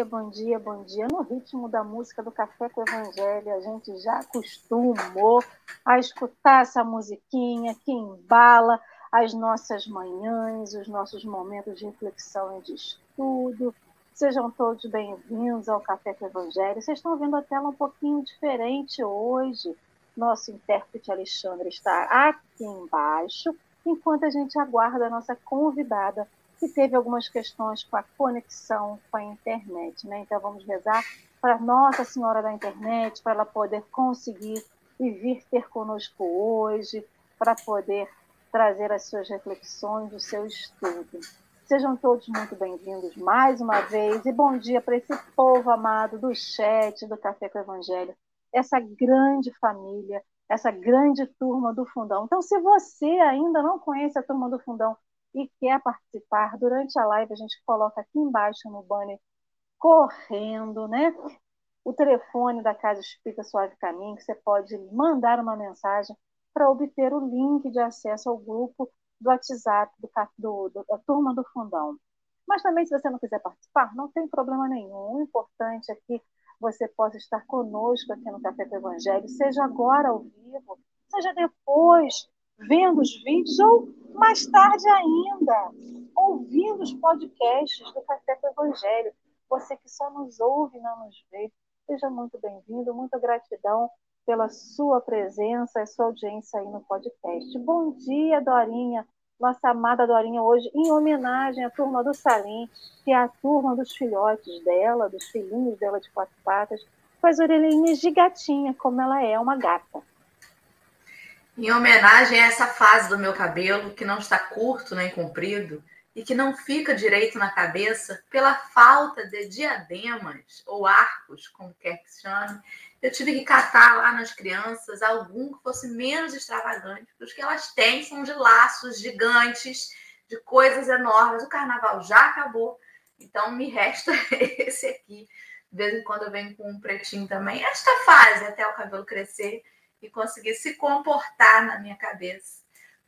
dia, bom dia, bom dia. No ritmo da música do Café com o Evangelho, a gente já acostumou a escutar essa musiquinha que embala as nossas manhãs, os nossos momentos de reflexão e de estudo. Sejam todos bem-vindos ao Café com o Evangelho. Vocês estão vendo a tela um pouquinho diferente hoje. Nosso intérprete Alexandre está aqui embaixo, enquanto a gente aguarda a nossa convidada que teve algumas questões com a conexão com a internet. Né? Então, vamos rezar para Nossa Senhora da Internet, para ela poder conseguir e vir ter conosco hoje, para poder trazer as suas reflexões, o seu estudo. Sejam todos muito bem-vindos mais uma vez e bom dia para esse povo amado do chat do Café com o Evangelho, essa grande família, essa grande turma do Fundão. Então, se você ainda não conhece a turma do Fundão, e quer participar, durante a live a gente coloca aqui embaixo no banner correndo, né? O telefone da Casa Espírita Suave Caminho, que você pode mandar uma mensagem para obter o link de acesso ao grupo do WhatsApp do, do, do, da turma do Fundão. Mas também, se você não quiser participar, não tem problema nenhum. O importante é que você possa estar conosco aqui no Café com o Evangelho, seja agora ao vivo, seja depois, vendo os vídeos, ou mais tarde ainda, ouvindo os podcasts do Café com Evangelho. Você que só nos ouve e não nos vê, seja muito bem-vindo, muita gratidão pela sua presença e sua audiência aí no podcast. Bom dia, Dorinha, nossa amada Dorinha, hoje em homenagem à turma do Salim, que é a turma dos filhotes dela, dos filhinhos dela de quatro patas, com as orelhinhas de gatinha, como ela é, uma gata em homenagem a essa fase do meu cabelo que não está curto nem comprido e que não fica direito na cabeça pela falta de diademas ou arcos, como quer que se chame, eu tive que catar lá nas crianças algum que fosse menos extravagante, porque os que elas têm são de laços gigantes, de coisas enormes. O carnaval já acabou, então me resta esse aqui. De vez em quando eu venho com um pretinho também. Esta fase até o cabelo crescer e conseguir se comportar na minha cabeça.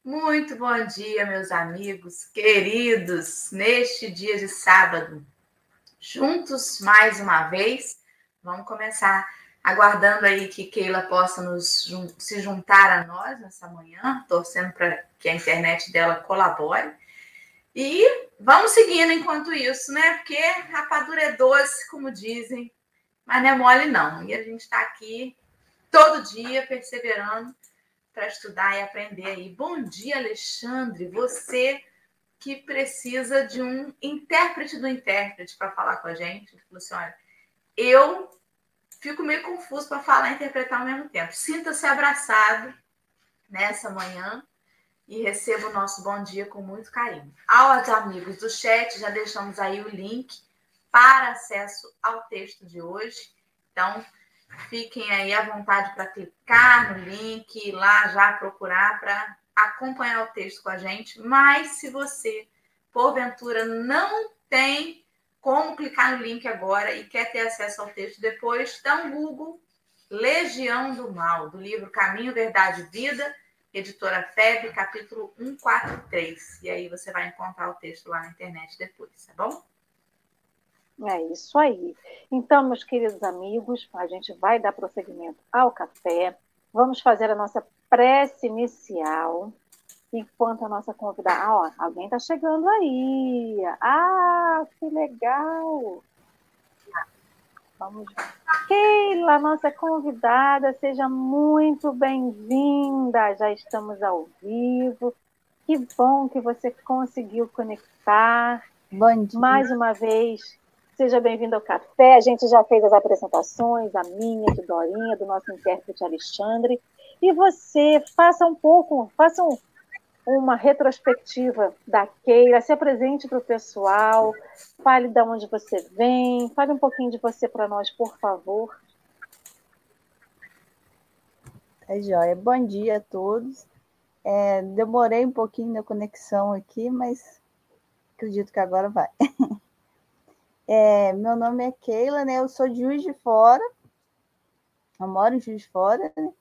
Muito bom dia, meus amigos queridos, neste dia de sábado. Juntos mais uma vez, vamos começar aguardando aí que Keila possa nos se juntar a nós nessa manhã, torcendo para que a internet dela colabore. E vamos seguindo enquanto isso, né? Porque rapadura é doce, como dizem, mas não é mole não. E a gente está aqui todo dia, perseverando para estudar e aprender aí. Bom dia, Alexandre. Você que precisa de um intérprete do intérprete para falar com a gente. Ele falou assim: olha, eu fico meio confuso para falar e interpretar ao mesmo tempo. Sinta-se abraçado nessa manhã e receba o nosso bom dia com muito carinho. Aos amigos do chat, já deixamos aí o link para acesso ao texto de hoje. Então, Fiquem aí à vontade para clicar no link, ir lá já procurar para acompanhar o texto com a gente. Mas se você, porventura, não tem como clicar no link agora e quer ter acesso ao texto depois, dá um Google Legião do Mal, do livro Caminho, Verdade e Vida, editora FEB, capítulo 143. E aí você vai encontrar o texto lá na internet depois, tá bom? É isso aí. Então, meus queridos amigos, a gente vai dar prosseguimento ao café. Vamos fazer a nossa prece inicial. Enquanto a nossa convidada. Ah, ó, alguém está chegando aí. Ah, que legal! Vamos Keila, nossa convidada, seja muito bem-vinda. Já estamos ao vivo. Que bom que você conseguiu conectar. Bom dia. Mais uma vez, Seja bem-vindo ao café. A gente já fez as apresentações, a minha, de Dorinha, do nosso intérprete Alexandre. E você, faça um pouco, faça um, uma retrospectiva da Keira, se apresente para o pessoal, fale de onde você vem, fale um pouquinho de você para nós, por favor. Tá joia. Bom dia a todos. É, demorei um pouquinho na conexão aqui, mas acredito que agora vai. É, meu nome é Keila, né? Eu sou de Juiz de Fora. Eu moro em Juiz de Fora, né?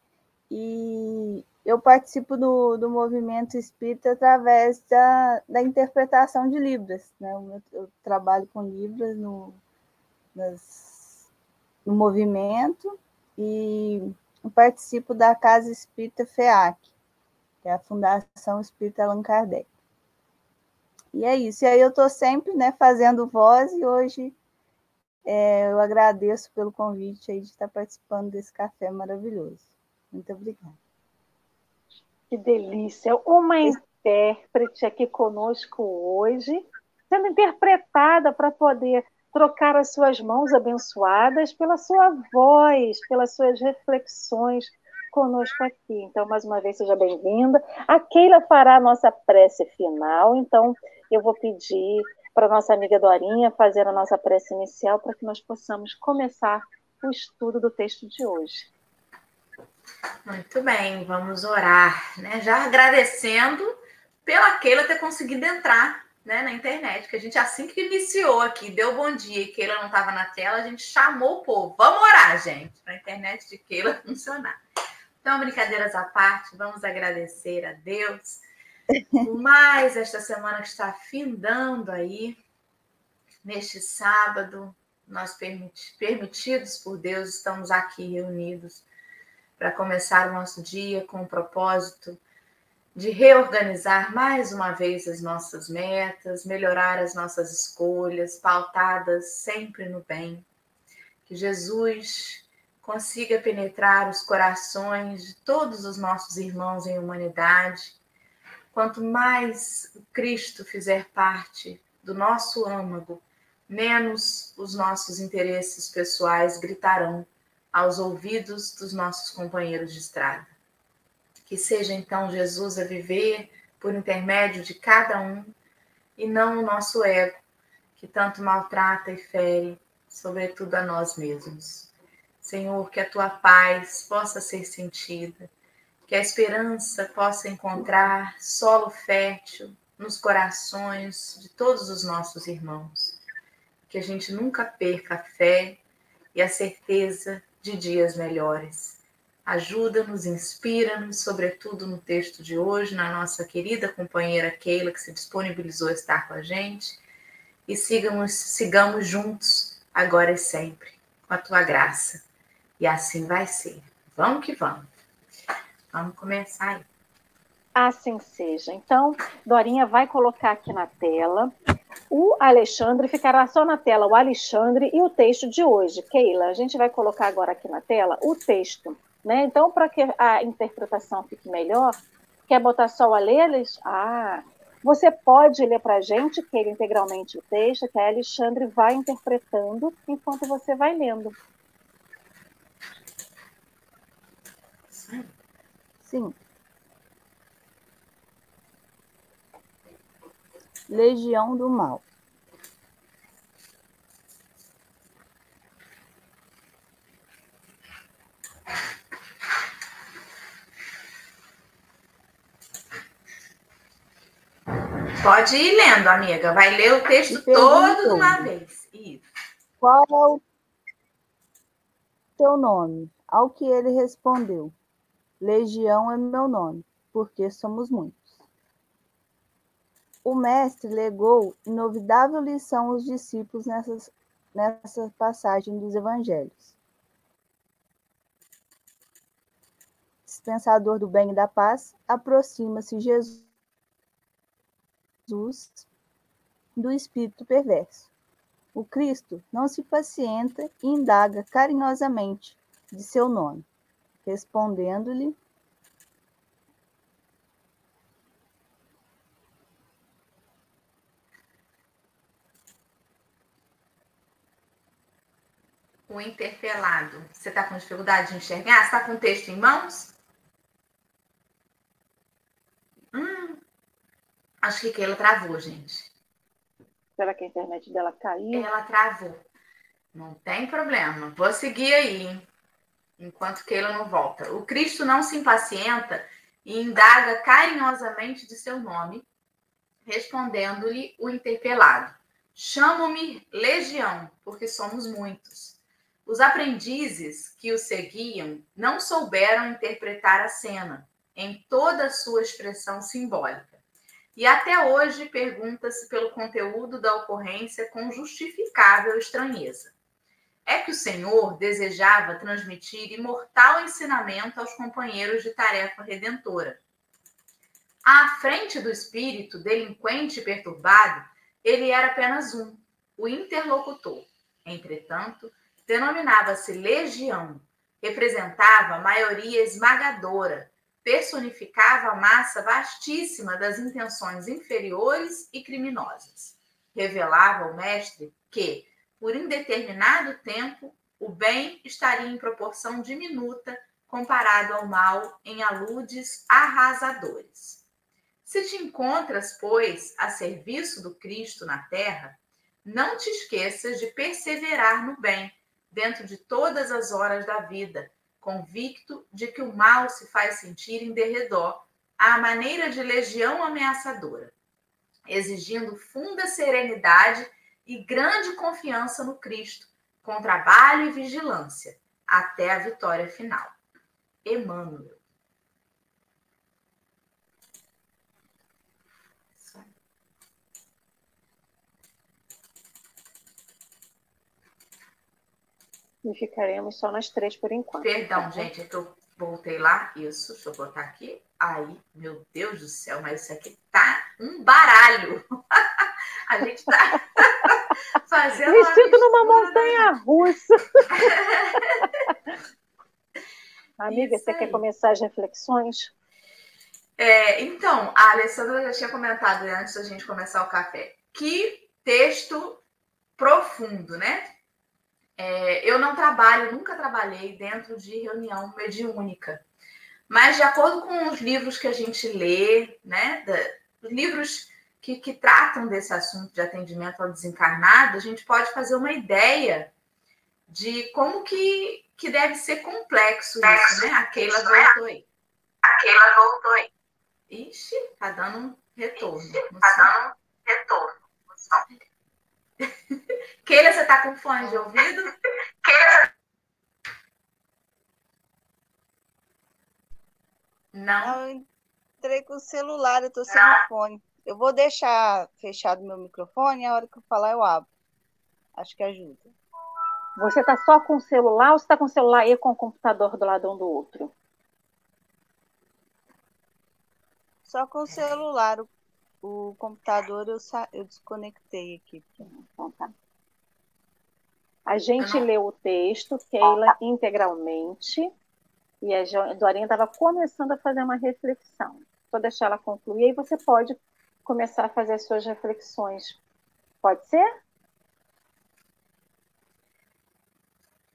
E eu participo do, do movimento espírita através da, da interpretação de Libras. Né? Eu, eu trabalho com Libras no, nas, no movimento e participo da Casa Espírita FEAC, que é a Fundação Espírita Allan Kardec. E é isso. E aí eu estou sempre né, fazendo voz e hoje é, eu agradeço pelo convite aí de estar participando desse café maravilhoso. Muito obrigada. Que delícia! Uma intérprete aqui conosco hoje, sendo interpretada para poder trocar as suas mãos abençoadas pela sua voz, pelas suas reflexões conosco aqui. Então, mais uma vez, seja bem-vinda. A Keila fará a nossa prece final, então eu vou pedir para nossa amiga Dorinha fazer a nossa prece inicial para que nós possamos começar o estudo do texto de hoje. Muito bem, vamos orar, né? Já agradecendo pela Keila ter conseguido entrar né, na internet, que a gente assim que iniciou aqui, deu bom dia e Keila não estava na tela, a gente chamou o povo. Vamos orar, gente, para a internet de Keila funcionar. Então, brincadeiras à parte, vamos agradecer a Deus mais esta semana que está findando aí, neste sábado, nós permitidos por Deus, estamos aqui reunidos para começar o nosso dia com o propósito de reorganizar mais uma vez as nossas metas, melhorar as nossas escolhas, pautadas sempre no bem. Que Jesus consiga penetrar os corações de todos os nossos irmãos em humanidade Quanto mais Cristo fizer parte do nosso âmago, menos os nossos interesses pessoais gritarão aos ouvidos dos nossos companheiros de estrada. Que seja então Jesus a viver por intermédio de cada um e não o nosso ego, que tanto maltrata e fere, sobretudo a nós mesmos. Senhor, que a tua paz possa ser sentida que a esperança possa encontrar solo fértil nos corações de todos os nossos irmãos. Que a gente nunca perca a fé e a certeza de dias melhores. Ajuda-nos, inspira-nos, sobretudo no texto de hoje, na nossa querida companheira Keila, que se disponibilizou a estar com a gente. E sigamos, sigamos juntos, agora e sempre, com a tua graça. E assim vai ser. Vamos que vamos. Vamos começar aí. Assim seja. Então, Dorinha vai colocar aqui na tela. O Alexandre ficará só na tela, o Alexandre e o texto de hoje. Keila, a gente vai colocar agora aqui na tela o texto. Né? Então, para que a interpretação fique melhor, quer botar só o Aleles? Ah, você pode ler para a gente, Keila, integralmente o texto, que a Alexandre vai interpretando enquanto você vai lendo. Sim. Legião do Mal. Pode ir lendo, amiga. Vai ler o texto todo de uma vez. Isso. Qual é o teu nome? Ao que ele respondeu: Legião é meu nome, porque somos muitos. O mestre legou inovidável lição aos discípulos nessas, nessa passagem dos evangelhos. Dispensador do bem e da paz, aproxima-se Jesus do espírito perverso. O Cristo não se pacienta e indaga carinhosamente de seu nome respondendo-lhe o interpelado. Você está com dificuldade de enxergar? Você está com o texto em mãos? Hum, acho que Keila travou, gente. Será que a internet dela caiu? Ela travou. Não tem problema. Vou seguir aí, hein? Enquanto Keila não volta. O Cristo não se impacienta e indaga carinhosamente de seu nome, respondendo-lhe o interpelado: Chamo-me Legião, porque somos muitos. Os aprendizes que o seguiam não souberam interpretar a cena, em toda a sua expressão simbólica. E até hoje pergunta-se pelo conteúdo da ocorrência com justificável estranheza. É que o Senhor desejava transmitir imortal ensinamento aos companheiros de tarefa redentora. À frente do espírito delinquente e perturbado, ele era apenas um, o interlocutor. Entretanto, denominava-se legião, representava a maioria esmagadora, personificava a massa vastíssima das intenções inferiores e criminosas. Revelava ao mestre que, por indeterminado tempo, o bem estaria em proporção diminuta comparado ao mal em aludes arrasadores. Se te encontras, pois, a serviço do Cristo na terra, não te esqueças de perseverar no bem dentro de todas as horas da vida, convicto de que o mal se faz sentir em derredor, à maneira de legião ameaçadora, exigindo funda serenidade e grande confiança no Cristo, com trabalho e vigilância, até a vitória final. Emmanuel. E ficaremos só nós três por enquanto. Perdão, tá gente, é que eu voltei lá. Isso, deixa eu botar aqui. Aí, meu Deus do céu, mas isso aqui tá um baralho. A gente tá fazendo. Vestido numa montanha russa. Amiga, isso você aí. quer começar as reflexões? É, então, a Alessandra já tinha comentado antes da gente começar o café. Que texto profundo, né? É, eu não trabalho, nunca trabalhei dentro de reunião mediúnica. Mas, de acordo com os livros que a gente lê, né, da, os livros que, que tratam desse assunto de atendimento ao desencarnado, a gente pode fazer uma ideia de como que, que deve ser complexo isso, né? A Keila voltou aí. A Keila voltou aí. Ixi, tá dando um retorno. Ixi, tá dando um retorno. Keila, você tá com fone de ouvido? Keila, Não. Não, eu entrei com o celular, eu tô sem o fone. Eu vou deixar fechado meu microfone, a hora que eu falar eu abro. Acho que ajuda. Você tá só com o celular ou você tá com o celular e com o computador do lado um do outro? Só com o celular. O, o computador eu, eu desconectei aqui. Então, tá. A gente leu o texto, Keila, integralmente, e a Dorinha estava começando a fazer uma reflexão. Vou deixar ela concluir, e você pode começar a fazer as suas reflexões. Pode ser?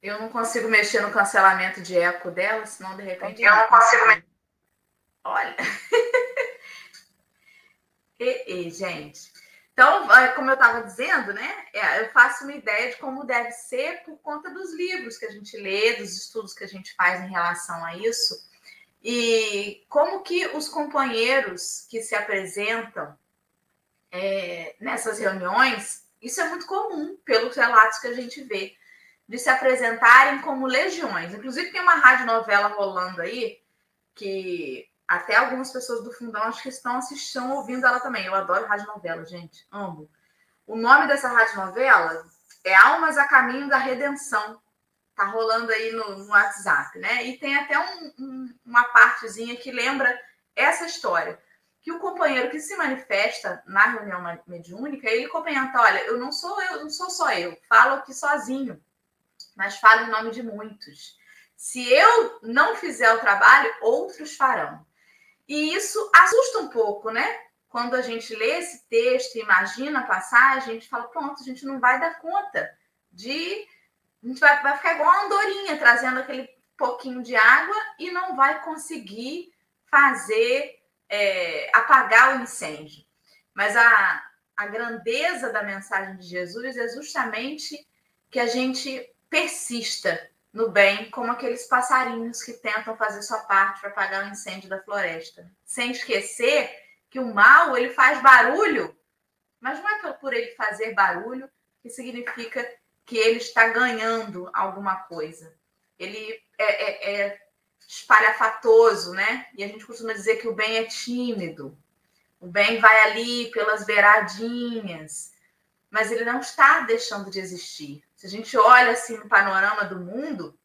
Eu não consigo mexer no cancelamento de eco dela, senão de repente. Eu não consigo mexer. Olha. e, e, gente. Então, como eu estava dizendo, né? É, eu faço uma ideia de como deve ser por conta dos livros que a gente lê, dos estudos que a gente faz em relação a isso. E como que os companheiros que se apresentam é, nessas reuniões, isso é muito comum pelos relatos que a gente vê, de se apresentarem como legiões. Inclusive tem uma rádio novela rolando aí, que até algumas pessoas do fundão acho que estão assistindo, ouvindo ela também. Eu adoro rádio novela, gente, amo. O nome dessa rádio novela é Almas a Caminho da Redenção tá rolando aí no, no WhatsApp, né? E tem até um, um, uma partezinha que lembra essa história. Que o companheiro que se manifesta na reunião mediúnica, ele comenta: olha, eu não sou eu, não sou só eu, falo aqui sozinho, mas falo em nome de muitos. Se eu não fizer o trabalho, outros farão. E isso assusta um pouco, né? Quando a gente lê esse texto, imagina a passagem, a gente fala: pronto, a gente não vai dar conta de a gente vai, vai ficar igual uma andorinha, trazendo aquele pouquinho de água e não vai conseguir fazer é, apagar o incêndio. Mas a, a grandeza da mensagem de Jesus é justamente que a gente persista no bem, como aqueles passarinhos que tentam fazer sua parte para apagar o incêndio da floresta, sem esquecer que o mal ele faz barulho, mas não é por ele fazer barulho que significa que ele está ganhando alguma coisa. Ele é, é, é espalhafatoso, né? E a gente costuma dizer que o bem é tímido. O bem vai ali pelas beiradinhas, mas ele não está deixando de existir. Se a gente olha assim no panorama do mundo,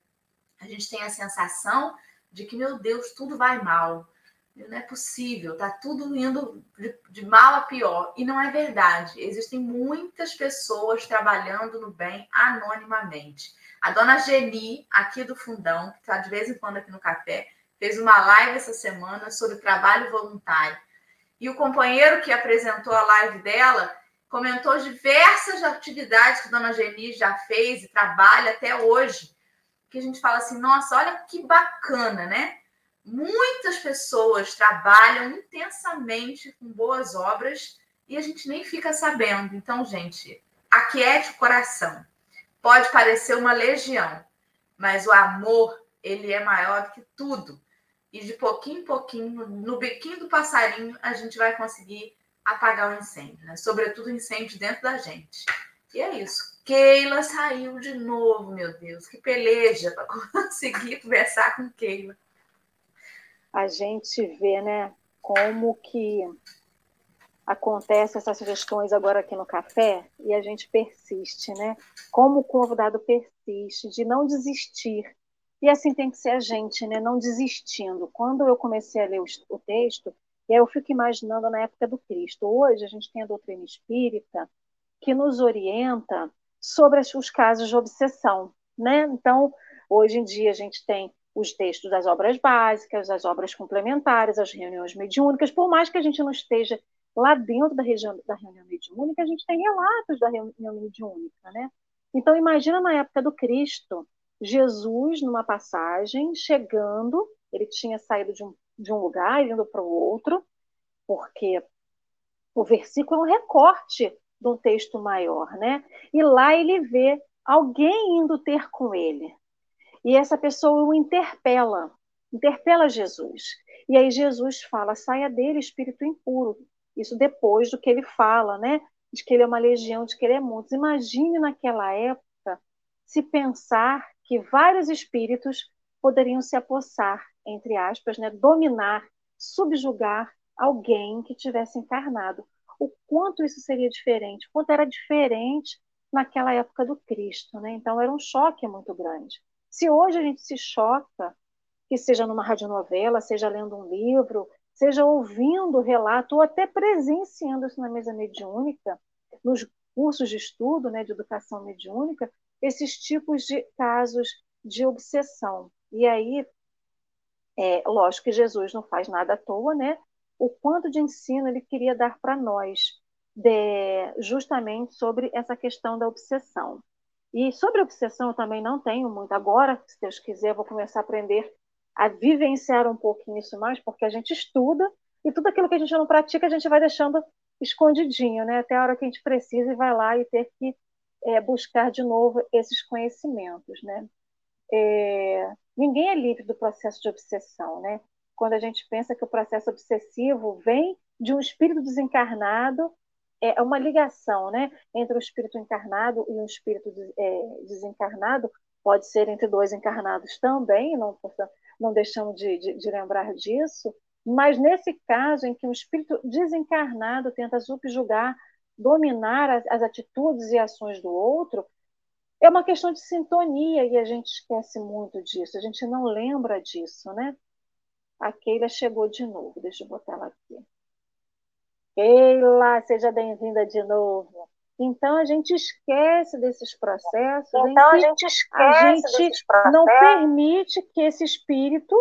a gente tem a sensação de que, meu Deus, tudo vai mal. Não é possível, tá tudo indo de, de, mal a pior. E não é verdade. Existem muitas pessoas trabalhando no bem anonimamente. A dona Geni, aqui do Fundão, que está de vez em quando aqui no café, fez uma live essa semana sobre trabalho voluntário. E o companheiro que apresentou a live dela comentou diversas atividades que a dona Geni já fez e trabalha até hoje. Que a gente fala assim, nossa, olha que bacana, né? Muitas pessoas trabalham intensamente com boas obras e a gente nem fica sabendo. Então, gente, aquiete o coração. Pode parecer uma legião, mas o amor, ele é maior do que tudo. E de pouquinho em pouquinho, no biquinho do passarinho, a gente vai conseguir apagar o incêndio, né? Sobretudo incêndio dentro da gente. E é isso. Keila saiu de novo, meu Deus. Que peleja para conseguir conversar com Keila a gente vê né, como que acontece essas questões agora aqui no café e a gente persiste, né? Como o convidado persiste de não desistir. E assim tem que ser a gente, né? Não desistindo. Quando eu comecei a ler o, texto, e aí eu fico imaginando na época do Cristo. Hoje a gente tem a doutrina espírita que nos orienta sobre os casos de obsessão, né? Então, hoje em dia a gente tem os textos das obras básicas, as obras complementares, as reuniões mediúnicas, por mais que a gente não esteja lá dentro da, região, da reunião mediúnica, a gente tem relatos da reunião mediúnica, né? Então, imagina na época do Cristo, Jesus, numa passagem, chegando, ele tinha saído de um, de um lugar e indo para o outro, porque o versículo é um recorte de um texto maior, né? E lá ele vê alguém indo ter com ele. E essa pessoa o interpela, interpela Jesus. E aí Jesus fala: saia dele, espírito impuro. Isso depois do que ele fala, né? De que ele é uma legião, de que ele é muitos. Imagine naquela época se pensar que vários espíritos poderiam se apossar, entre aspas, né? dominar, subjugar alguém que tivesse encarnado. O quanto isso seria diferente, o quanto era diferente naquela época do Cristo, né? Então era um choque muito grande. Se hoje a gente se choca, que seja numa radionovela, seja lendo um livro, seja ouvindo relato ou até presenciando isso na mesa mediúnica, nos cursos de estudo né, de educação mediúnica, esses tipos de casos de obsessão. E aí, é, lógico que Jesus não faz nada à toa, né? O quanto de ensino ele queria dar para nós, de, justamente sobre essa questão da obsessão. E sobre obsessão eu também não tenho muito. Agora, se Deus quiser, eu vou começar a aprender a vivenciar um pouquinho isso mais, porque a gente estuda e tudo aquilo que a gente não pratica a gente vai deixando escondidinho, né? Até a hora que a gente precisa e vai lá e ter que é, buscar de novo esses conhecimentos, né? É, ninguém é livre do processo de obsessão, né? Quando a gente pensa que o processo obsessivo vem de um espírito desencarnado é uma ligação né, entre o espírito encarnado e o espírito é, desencarnado, pode ser entre dois encarnados também, não, não deixamos de, de, de lembrar disso, mas nesse caso em que um espírito desencarnado tenta subjugar, dominar as, as atitudes e ações do outro, é uma questão de sintonia e a gente esquece muito disso, a gente não lembra disso, né? A Keila chegou de novo, deixa eu botar ela aqui. Keila, seja bem-vinda de novo. Então a gente esquece desses processos. Então a gente esquece a gente não permite que esse espírito,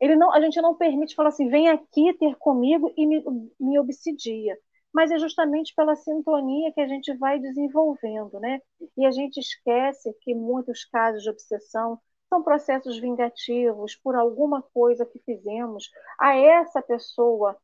ele não, a gente não permite falar assim, vem aqui ter comigo e me, me obsidia. Mas é justamente pela sintonia que a gente vai desenvolvendo, né? E a gente esquece que muitos casos de obsessão são processos vingativos por alguma coisa que fizemos a essa pessoa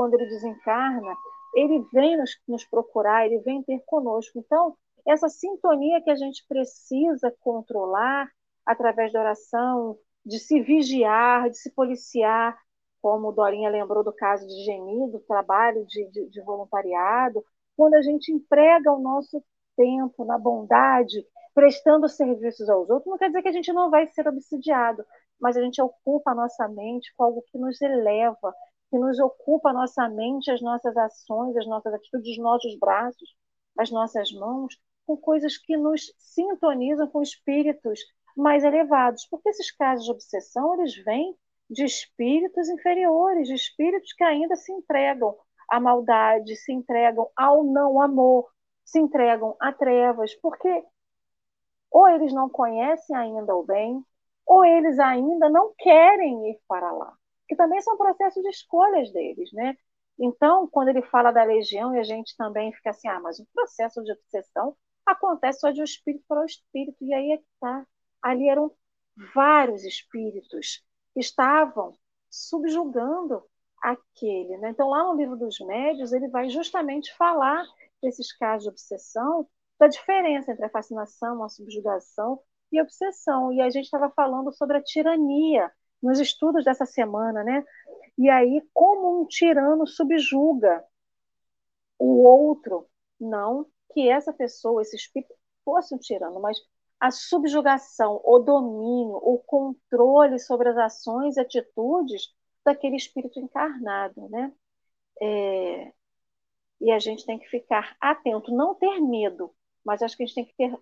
quando ele desencarna, ele vem nos, nos procurar, ele vem ter conosco. Então, essa sintonia que a gente precisa controlar através da oração, de se vigiar, de se policiar, como Dorinha lembrou do caso de Geni, do trabalho de, de, de, voluntariado, quando a gente emprega o nosso tempo na bondade, prestando serviços aos outros, não quer dizer que a gente não vai ser obsidiado, mas a gente ocupa a nossa mente com algo que nos eleva, que nos ocupa a nossa mente, as nossas ações, as nossas atitudes, os nossos braços, as nossas mãos, com coisas que nos sintonizam com espíritos mais elevados. Porque esses casos de obsessão, eles vêm de espíritos inferiores, de espíritos que ainda se entregam à maldade, se entregam ao não amor, se entregam a trevas, porque ou eles não conhecem ainda o bem, ou eles ainda não querem ir para lá, que também são processos de escolhas deles, né? Então, quando ele fala da legião, e a gente também fica assim, ah, mas o processo de obsessão acontece só de um espírito para o um espírito, e aí é que está. Ali eram vários espíritos que estavam subjugando aquele. Né? Então, lá no livro dos médios, ele vai justamente falar desses casos de obsessão, da diferença entre a fascinação, a subjugação e a obsessão. E a gente estava falando sobre a tirania nos estudos dessa semana, né? E aí, como um tirano subjuga o outro, não que essa pessoa, esse espírito, fosse um tirano, mas a subjugação, o domínio, o controle sobre as ações e atitudes daquele espírito encarnado, né? É, e a gente tem que ficar atento, não ter medo, mas acho que a gente tem que ter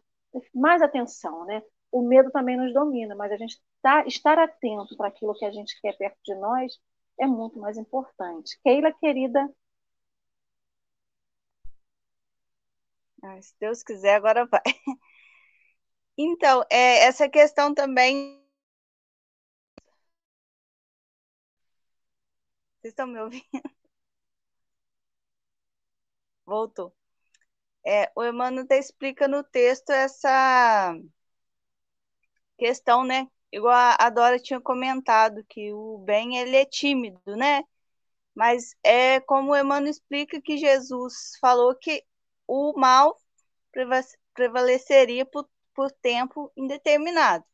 mais atenção, né? O medo também nos domina, mas a gente tá, estar atento para aquilo que a gente quer perto de nós é muito mais importante. Keila, querida. Se Deus quiser, agora vai. Então, é, essa questão também. Vocês estão me ouvindo? Voltou. É, o Emmanuel até explica no texto essa questão, né? Igual a Dora tinha comentado, que o bem ele é tímido, né? Mas é como o Emmanuel explica que Jesus falou que o mal prevaleceria por, por tempo indeterminado.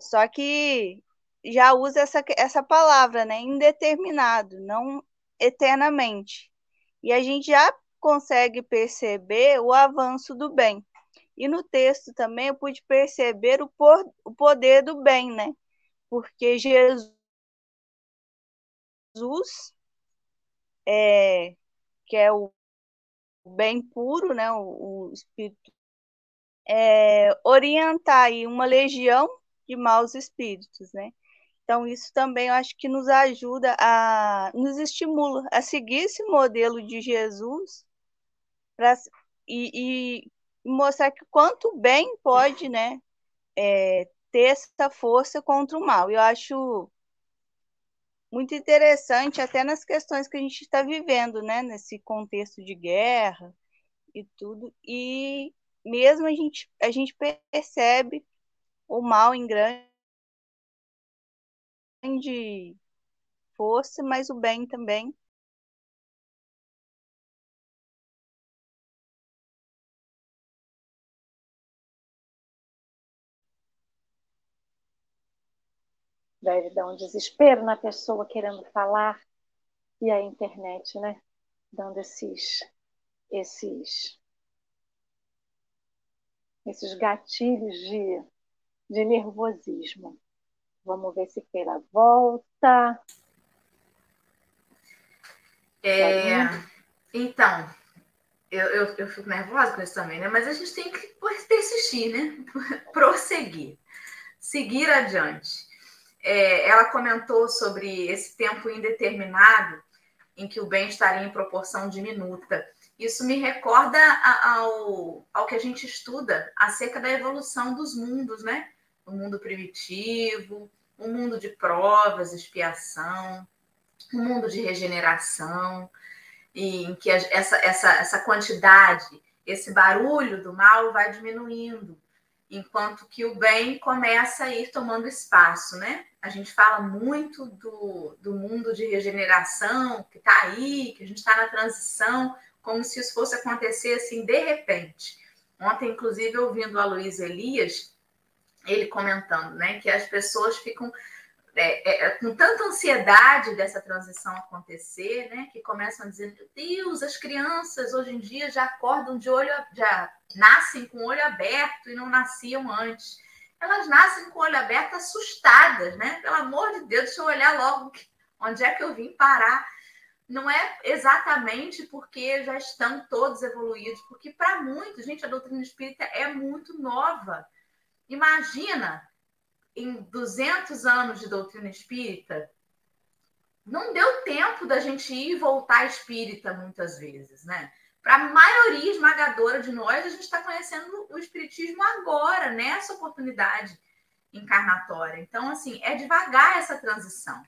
Só que já usa essa, essa palavra, né? Indeterminado, não eternamente. E a gente já consegue perceber o avanço do bem. E no texto também eu pude perceber o, por, o poder do bem, né? Porque Jesus, é, que é o bem puro, né? O, o espírito, é, orientar aí uma legião de maus espíritos, né? Então, isso também eu acho que nos ajuda a, nos estimula a seguir esse modelo de Jesus pra, e, e mostrar que quanto bem pode né, é, ter essa força contra o mal. Eu acho muito interessante, até nas questões que a gente está vivendo, né, nesse contexto de guerra e tudo, e mesmo a gente, a gente percebe o mal em grande força, mas o bem também deve dar um desespero na pessoa querendo falar e a internet, né? Dando esses esses esses gatilhos de, de nervosismo. Vamos ver se Keila volta. É, então, eu, eu, eu, fico nervosa com isso também, né? Mas a gente tem que persistir, né? Prosseguir, seguir adiante é, ela comentou sobre esse tempo indeterminado em que o bem estaria em proporção diminuta. Isso me recorda ao, ao que a gente estuda acerca da evolução dos mundos, né? O mundo primitivo, o mundo de provas, expiação, o mundo de regeneração, e em que essa, essa, essa quantidade, esse barulho do mal vai diminuindo, enquanto que o bem começa a ir tomando espaço, né? A gente fala muito do, do mundo de regeneração que está aí, que a gente está na transição, como se isso fosse acontecer assim de repente. Ontem, inclusive, ouvindo a Luiz Elias, ele comentando, né, que as pessoas ficam é, é, é, com tanta ansiedade dessa transição acontecer, né, que começam a dizer, meu Deus, as crianças hoje em dia já acordam de olho, já nascem com o olho aberto e não nasciam antes. elas nascem com o olho aberto, assustadas, né? Pelo amor de Deus, deixa eu olhar logo onde é que eu vim parar. Não é exatamente porque já estão todos evoluídos, porque para muitos, gente, a doutrina espírita é muito nova. Imagina, em 200 anos de doutrina espírita, não deu tempo da gente ir e voltar espírita muitas vezes, né? Para a maioria esmagadora de nós, a gente está conhecendo o espiritismo agora, nessa oportunidade encarnatória. Então, assim, é devagar essa transição.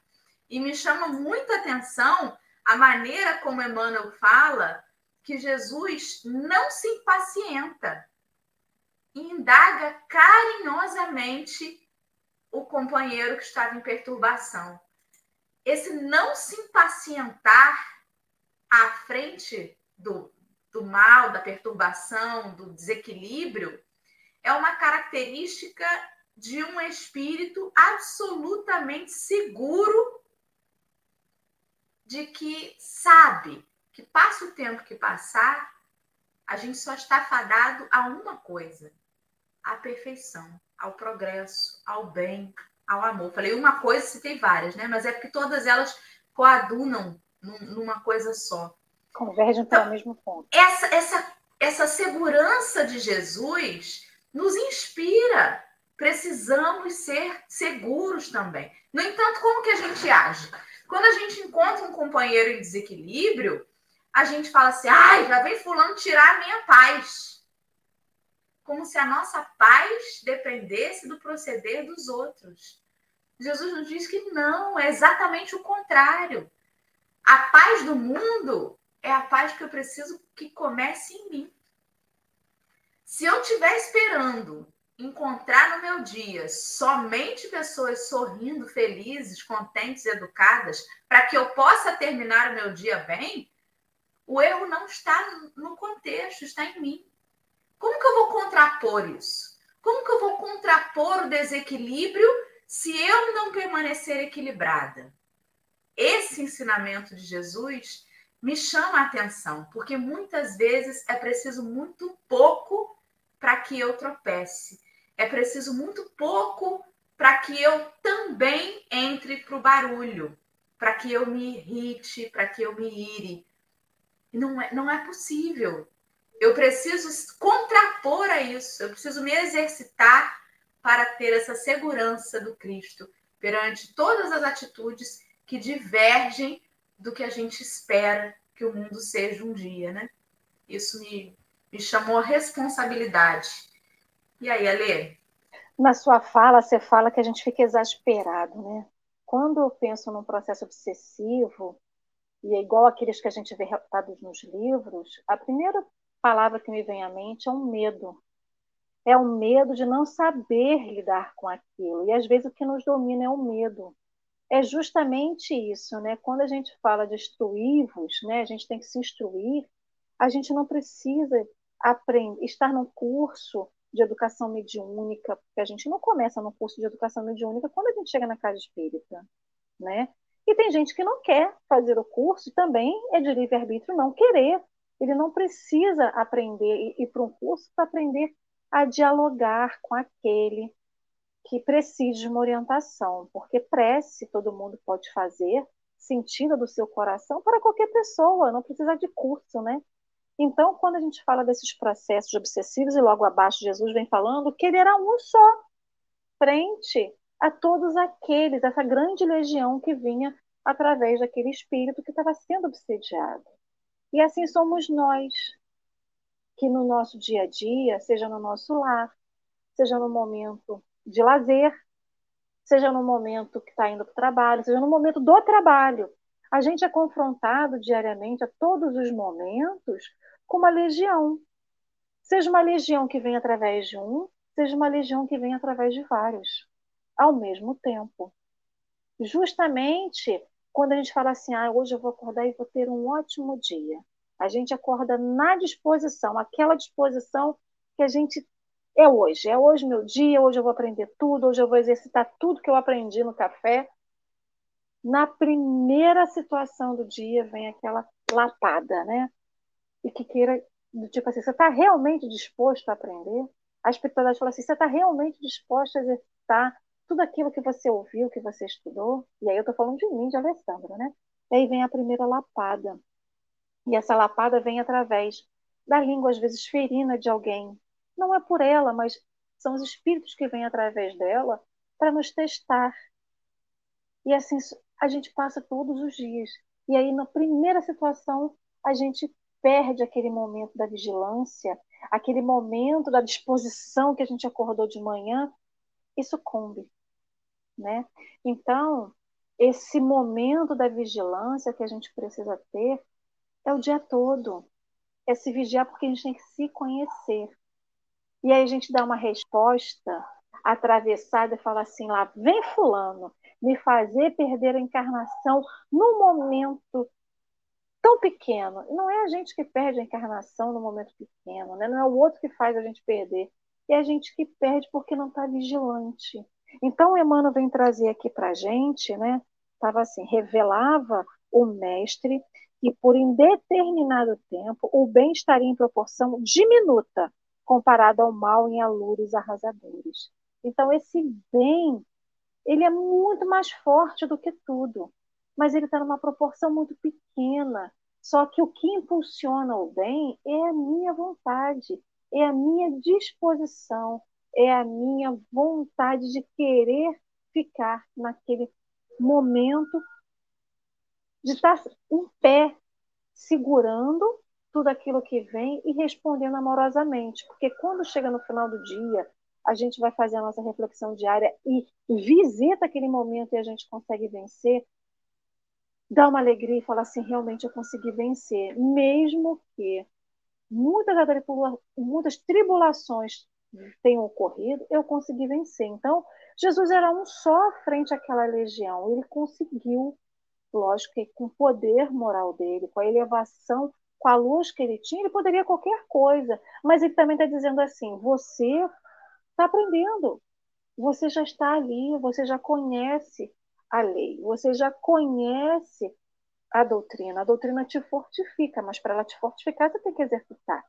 E me chama muita atenção a maneira como Emmanuel fala que Jesus não se impacienta, indaga carinhosamente o companheiro que estava em perturbação. Esse não se impacientar à frente do, do mal, da perturbação, do desequilíbrio, é uma característica de um espírito absolutamente seguro de que sabe que passa o tempo que passar, a gente só está fadado a uma coisa: a perfeição, ao progresso, ao bem, ao amor. Falei uma coisa, citei várias, né? Mas é porque todas elas coadunam numa coisa só. Convergem para o mesmo ponto. Essa, essa, essa segurança de Jesus nos inspira. Precisamos ser seguros também. No entanto, como que a gente age? Quando a gente encontra um companheiro em desequilíbrio, a gente fala assim: ai, já vem fulano tirar a minha paz. Como se a nossa paz dependesse do proceder dos outros. Jesus nos diz que não, é exatamente o contrário. A paz do mundo é a paz que eu preciso que comece em mim. Se eu estiver esperando encontrar no meu dia somente pessoas sorrindo, felizes, contentes, educadas, para que eu possa terminar o meu dia bem, o erro não está no contexto, está em mim. Como que eu vou contrapor isso? Como que eu vou contrapor o desequilíbrio se eu não permanecer equilibrada? Esse ensinamento de Jesus me chama a atenção, porque muitas vezes é preciso muito pouco para que eu tropece. É preciso muito pouco para que eu também entre para o barulho, para que eu me irrite, para que eu me ire. Não é, não é possível. Eu preciso contrapor a isso, eu preciso me exercitar para ter essa segurança do Cristo perante todas as atitudes que divergem do que a gente espera que o mundo seja um dia, né? Isso me, me chamou a responsabilidade. E aí, Ale? Na sua fala, você fala que a gente fica exasperado, né? Quando eu penso num processo obsessivo, e é igual aqueles que a gente vê relatados nos livros, a primeira palavra que me vem à mente é um medo. É o medo de não saber lidar com aquilo. E às vezes o que nos domina é o medo. É justamente isso, né? Quando a gente fala de instruir-vos, né? A gente tem que se instruir. A gente não precisa aprender, estar num curso de educação mediúnica, porque a gente não começa no curso de educação mediúnica quando a gente chega na casa espírita, né? E tem gente que não quer fazer o curso, também é de livre-arbítrio não querer. Ele não precisa aprender ir para um curso para aprender a dialogar com aquele que precisa de uma orientação, porque prece todo mundo pode fazer, sentindo do seu coração, para qualquer pessoa, não precisa de curso, né? Então, quando a gente fala desses processos obsessivos, e logo abaixo Jesus vem falando que ele era um só, frente a todos aqueles, essa grande legião que vinha através daquele espírito que estava sendo obsediado. E assim somos nós, que no nosso dia a dia, seja no nosso lar, seja no momento de lazer, seja no momento que está indo para o trabalho, seja no momento do trabalho, a gente é confrontado diariamente, a todos os momentos, com uma legião. Seja uma legião que vem através de um, seja uma legião que vem através de vários, ao mesmo tempo. Justamente quando a gente fala assim, ah, hoje eu vou acordar e vou ter um ótimo dia. A gente acorda na disposição, aquela disposição que a gente é hoje, é hoje meu dia, hoje eu vou aprender tudo, hoje eu vou exercitar tudo que eu aprendi no café, na primeira situação do dia vem aquela lapada, né? E que queira, tipo assim, você está realmente disposto a aprender? A espiritualidade fala assim: você está realmente disposta a exercitar tudo aquilo que você ouviu, que você estudou? E aí eu estou falando de mim, de Alessandra, né? E aí vem a primeira lapada. E essa lapada vem através da língua, às vezes ferina de alguém. Não é por ela, mas são os espíritos que vêm através dela para nos testar. E assim a gente passa todos os dias. E aí, na primeira situação, a gente perde aquele momento da vigilância, aquele momento da disposição que a gente acordou de manhã e sucumbe. Né? Então, esse momento da vigilância que a gente precisa ter é o dia todo. É se vigiar porque a gente tem que se conhecer. E aí a gente dá uma resposta atravessada e fala assim lá, vem fulano, me fazer perder a encarnação num momento tão pequeno. Não é a gente que perde a encarnação no momento pequeno, né? não é o outro que faz a gente perder. É a gente que perde porque não está vigilante. Então, Emmanuel vem trazer aqui para a gente, né? Estava assim, revelava o mestre que por indeterminado tempo o bem estaria em proporção diminuta comparado ao mal em alures arrasadores. Então, esse bem, ele é muito mais forte do que tudo, mas ele está numa proporção muito pequena. Só que o que impulsiona o bem é a minha vontade, é a minha disposição, é a minha vontade de querer ficar naquele momento, de estar em pé, segurando tudo aquilo que vem e respondendo amorosamente. Porque quando chega no final do dia, a gente vai fazer a nossa reflexão diária e visita aquele momento e a gente consegue vencer, dá uma alegria e fala assim: realmente eu consegui vencer, mesmo que muitas, muitas tribulações tenham ocorrido, eu consegui vencer. Então, Jesus era um só frente àquela legião, ele conseguiu, lógico que com o poder moral dele, com a elevação, com a luz que ele tinha, ele poderia qualquer coisa, mas ele também está dizendo assim: você está aprendendo, você já está ali, você já conhece a lei, você já conhece a doutrina. A doutrina te fortifica, mas para ela te fortificar, você tem que exercitar.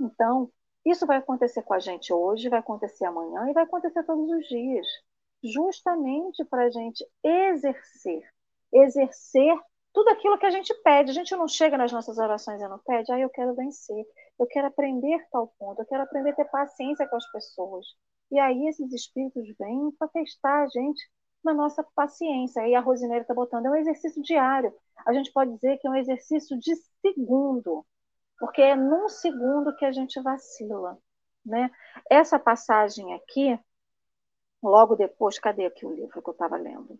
Então, isso vai acontecer com a gente hoje, vai acontecer amanhã e vai acontecer todos os dias, justamente para a gente exercer, exercer tudo aquilo que a gente pede. A gente não chega nas nossas orações e não pede, ah, eu quero vencer, eu quero aprender tal ponto, eu quero aprender a ter paciência com as pessoas. E aí esses espíritos vêm para testar a gente na nossa paciência. Aí a Rosineira está botando, é um exercício diário. A gente pode dizer que é um exercício de segundo porque é num segundo que a gente vacila. Né? Essa passagem aqui, logo depois, cadê aqui o livro que eu estava lendo?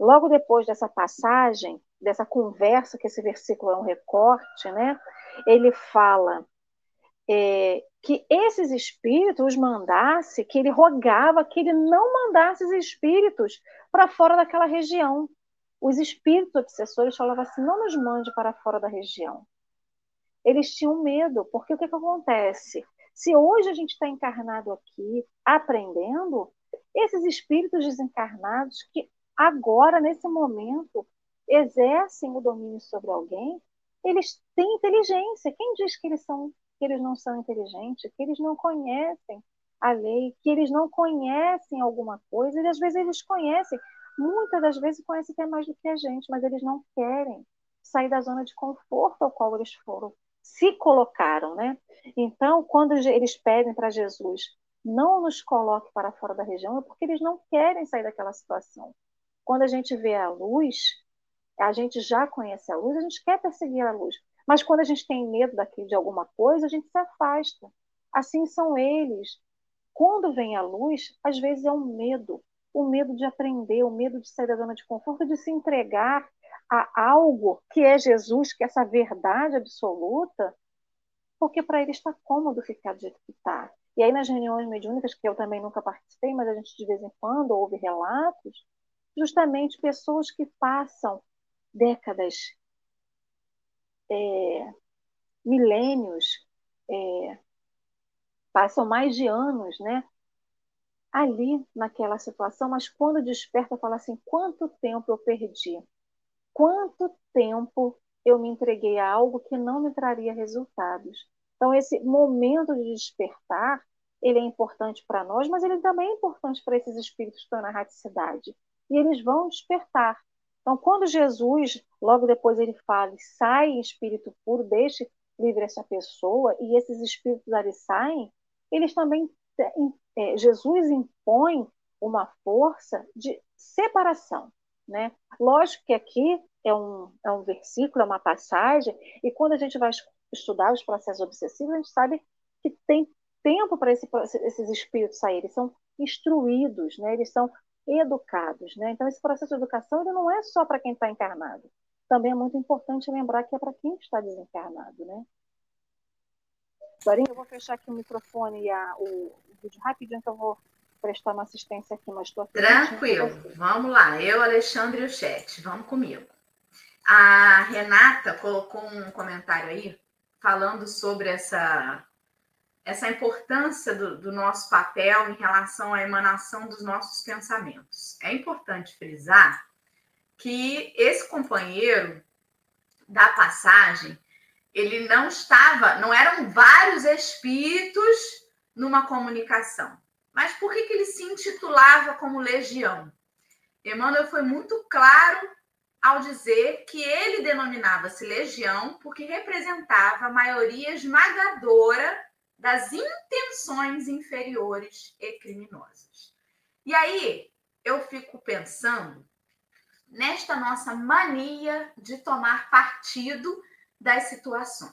Logo depois dessa passagem, dessa conversa, que esse versículo é um recorte, né? ele fala é, que esses espíritos mandasse, que ele rogava que ele não mandasse esses espíritos para fora daquela região. Os espíritos obsessores falavam assim: não nos mande para fora da região eles tinham medo, porque o que, que acontece? Se hoje a gente está encarnado aqui, aprendendo, esses espíritos desencarnados que agora, nesse momento, exercem o domínio sobre alguém, eles têm inteligência. Quem diz que eles, são, que eles não são inteligentes, que eles não conhecem a lei, que eles não conhecem alguma coisa, e às vezes eles conhecem, muitas das vezes conhecem até mais do que a gente, mas eles não querem sair da zona de conforto ao qual eles foram se colocaram, né? Então, quando eles pedem para Jesus, não nos coloque para fora da região, é porque eles não querem sair daquela situação. Quando a gente vê a luz, a gente já conhece a luz, a gente quer perseguir a luz. Mas quando a gente tem medo daqui de alguma coisa, a gente se afasta. Assim são eles. Quando vem a luz, às vezes é um medo, o medo de aprender, o medo de sair da zona de conforto, de se entregar a algo que é Jesus, que é essa verdade absoluta, porque para ele está cômodo ficar do jeito que está. E aí nas reuniões mediúnicas, que eu também nunca participei, mas a gente de vez em quando ouve relatos, justamente pessoas que passam décadas, é, milênios, é, passam mais de anos, né? Ali naquela situação, mas quando desperta, fala assim: quanto tempo eu perdi? Quanto tempo eu me entreguei a algo que não me traria resultados. Então, esse momento de despertar ele é importante para nós, mas ele também é importante para esses espíritos que estão na raticidade. E eles vão despertar. Então, quando Jesus, logo depois ele fala, sai espírito puro, deixe livre essa pessoa, e esses espíritos ali saem, eles também, é, Jesus impõe uma força de separação. Né? Lógico que aqui é um, é um versículo, é uma passagem, e quando a gente vai estudar os processos obsessivos, a gente sabe que tem tempo para esse, esses espíritos saírem, eles são instruídos, né? eles são educados. Né? Então, esse processo de educação ele não é só para quem está encarnado. Também é muito importante lembrar que é para quem está desencarnado. Né? Dorinha, eu vou fechar aqui o microfone e a, o, o vídeo rapidinho que eu vou prestar uma assistência aqui, mas estou Tranquilo, vamos lá. Eu, Alexandre e o chat, vamos comigo. A Renata colocou um comentário aí falando sobre essa, essa importância do, do nosso papel em relação à emanação dos nossos pensamentos. É importante frisar que esse companheiro da passagem, ele não estava, não eram vários espíritos numa comunicação. Mas por que, que ele se intitulava como legião? Emmanuel foi muito claro ao dizer que ele denominava-se legião porque representava a maioria esmagadora das intenções inferiores e criminosas. E aí eu fico pensando nesta nossa mania de tomar partido das situações.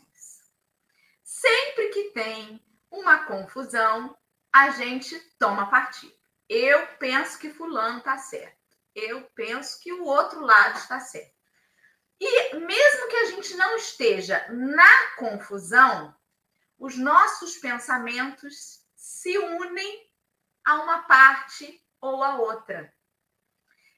Sempre que tem uma confusão, a gente toma partido. Eu penso que fulano está certo. Eu penso que o outro lado está certo. E mesmo que a gente não esteja na confusão, os nossos pensamentos se unem a uma parte ou a outra.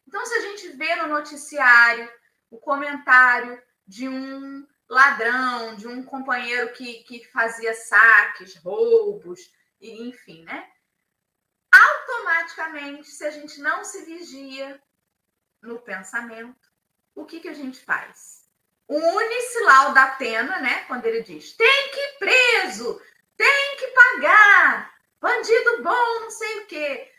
Então, se a gente vê no noticiário o comentário de um ladrão, de um companheiro que, que fazia saques, roubos, e enfim, né? Automaticamente, se a gente não se vigia no pensamento, o que, que a gente faz? Une-se lá o da Atena, né? Quando ele diz: tem que ir preso, tem que pagar, bandido bom, não sei o quê.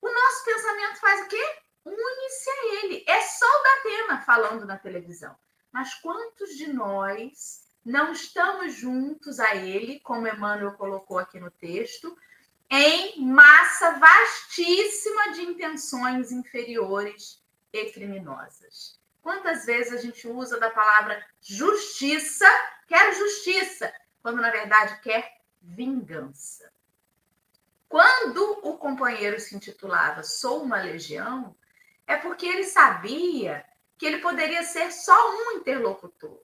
O nosso pensamento faz o quê? Une-se a ele. É só o da Atena falando na televisão. Mas quantos de nós não estamos juntos a ele, como Emmanuel colocou aqui no texto, em massa vastíssima de intenções inferiores e criminosas. Quantas vezes a gente usa da palavra justiça, quero justiça, quando na verdade quer vingança. Quando o companheiro se intitulava Sou uma legião, é porque ele sabia que ele poderia ser só um interlocutor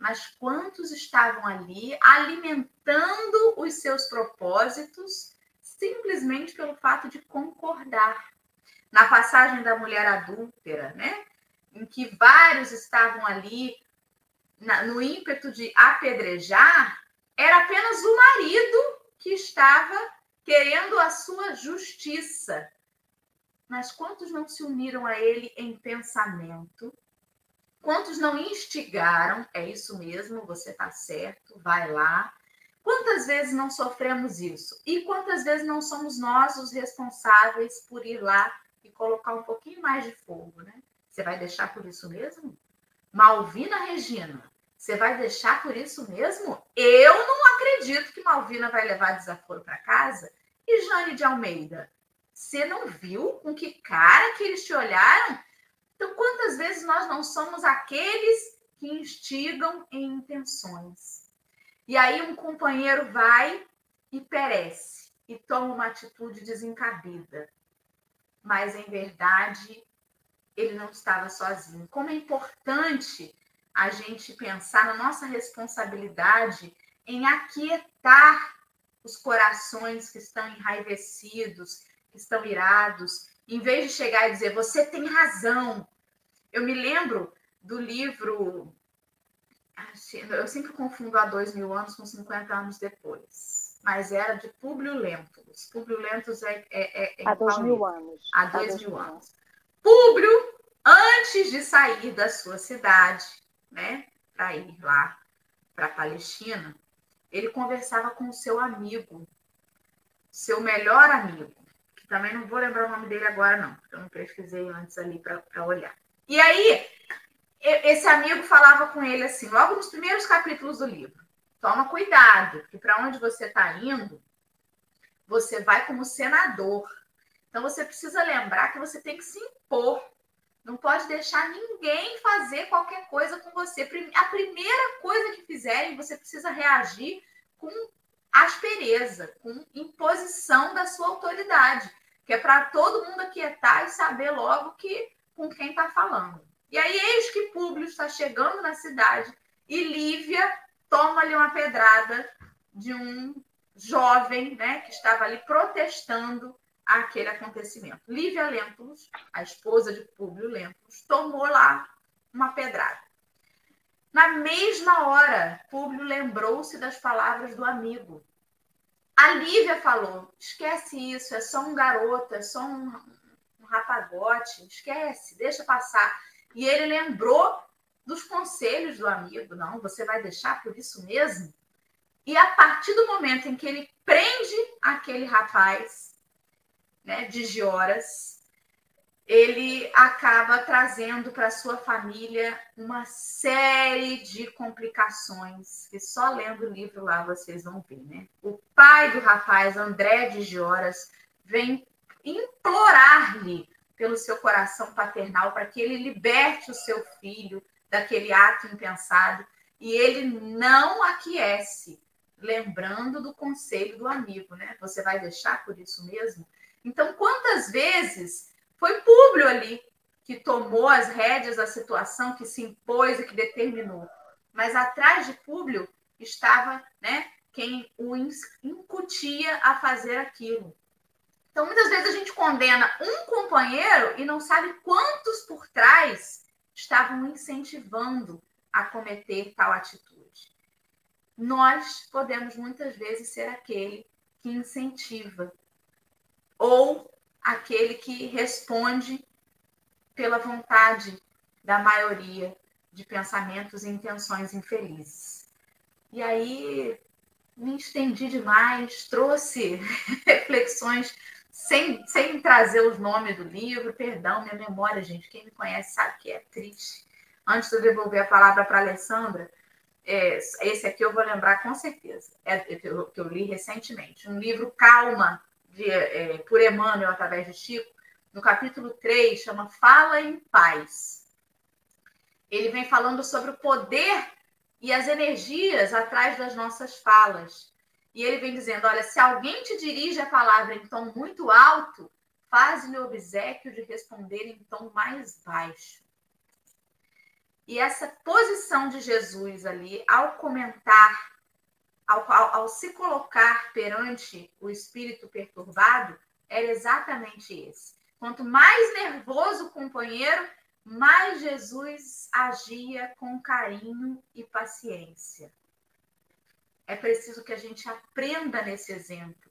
mas quantos estavam ali alimentando os seus propósitos simplesmente pelo fato de concordar. Na passagem da mulher adúltera, né? Em que vários estavam ali na, no ímpeto de apedrejar, era apenas o marido que estava querendo a sua justiça. Mas quantos não se uniram a ele em pensamento, Quantos não instigaram? É isso mesmo, você está certo, vai lá. Quantas vezes não sofremos isso? E quantas vezes não somos nós os responsáveis por ir lá e colocar um pouquinho mais de fogo, né? Você vai deixar por isso mesmo? Malvina Regina, você vai deixar por isso mesmo? Eu não acredito que Malvina vai levar desaforo para casa. E Jane de Almeida, você não viu com que cara que eles te olharam? Então, quantas vezes nós não somos aqueles que instigam em intenções? E aí um companheiro vai e perece e toma uma atitude desencabida. Mas em verdade, ele não estava sozinho. Como é importante a gente pensar na nossa responsabilidade em aquietar os corações que estão enraivecidos, que estão irados, em vez de chegar e dizer você tem razão. Eu me lembro do livro. Eu sempre confundo há dois mil anos com 50 anos depois. Mas era de Públio Lentulus. Públio Lentulus é. é, é há dois mil anos. Há dois, dois mil anos. anos. Públio, antes de sair da sua cidade, né, para ir lá para a Palestina, ele conversava com o seu amigo seu melhor amigo, também não vou lembrar o nome dele agora, não, porque eu não pesquisei antes ali para olhar. E aí, esse amigo falava com ele assim, logo nos primeiros capítulos do livro: toma cuidado, que para onde você está indo, você vai como senador. Então você precisa lembrar que você tem que se impor. Não pode deixar ninguém fazer qualquer coisa com você. A primeira coisa que fizerem, você precisa reagir com aspereza, com imposição da sua autoridade, que é para todo mundo aquietar e saber logo que com quem está falando. E aí, eis que Públio está chegando na cidade e Lívia toma-lhe uma pedrada de um jovem né, que estava ali protestando aquele acontecimento. Lívia Lentulus, a esposa de Públio Lentulus, tomou lá uma pedrada. Na mesma hora, Públio lembrou-se das palavras do amigo. A Lívia falou: esquece isso, é só um garoto, é só um, um rapagote, esquece, deixa passar. E ele lembrou dos conselhos do amigo: não, você vai deixar por isso mesmo? E a partir do momento em que ele prende aquele rapaz né, de Gioras, ele acaba trazendo para sua família uma série de complicações que só lendo o livro lá vocês vão ver, né? O pai do rapaz, André de Gioras, vem implorar-lhe pelo seu coração paternal para que ele liberte o seu filho daquele ato impensado e ele não aquece, lembrando do conselho do amigo, né? Você vai deixar por isso mesmo? Então, quantas vezes foi Públio ali que tomou as rédeas da situação, que se impôs e que determinou. Mas atrás de Públio estava, né, quem o incutia a fazer aquilo. Então, muitas vezes a gente condena um companheiro e não sabe quantos por trás estavam incentivando a cometer tal atitude. Nós podemos muitas vezes ser aquele que incentiva ou aquele que responde pela vontade da maioria de pensamentos e intenções infelizes. E aí me estendi demais, trouxe reflexões sem, sem trazer os nomes do livro, perdão, minha memória, gente, quem me conhece sabe que é triste. Antes de eu devolver a palavra para a Alessandra, é, esse aqui eu vou lembrar com certeza, é que eu, que eu li recentemente, um livro Calma, de, é, por Emmanuel, através de Chico, no capítulo 3, chama Fala em Paz. Ele vem falando sobre o poder e as energias atrás das nossas falas. E ele vem dizendo: olha, se alguém te dirige a palavra em tom muito alto, faz-lhe o obsequio de responder em tom mais baixo. E essa posição de Jesus ali, ao comentar ao, ao, ao se colocar perante o espírito perturbado, era exatamente esse. Quanto mais nervoso o companheiro, mais Jesus agia com carinho e paciência. É preciso que a gente aprenda nesse exemplo.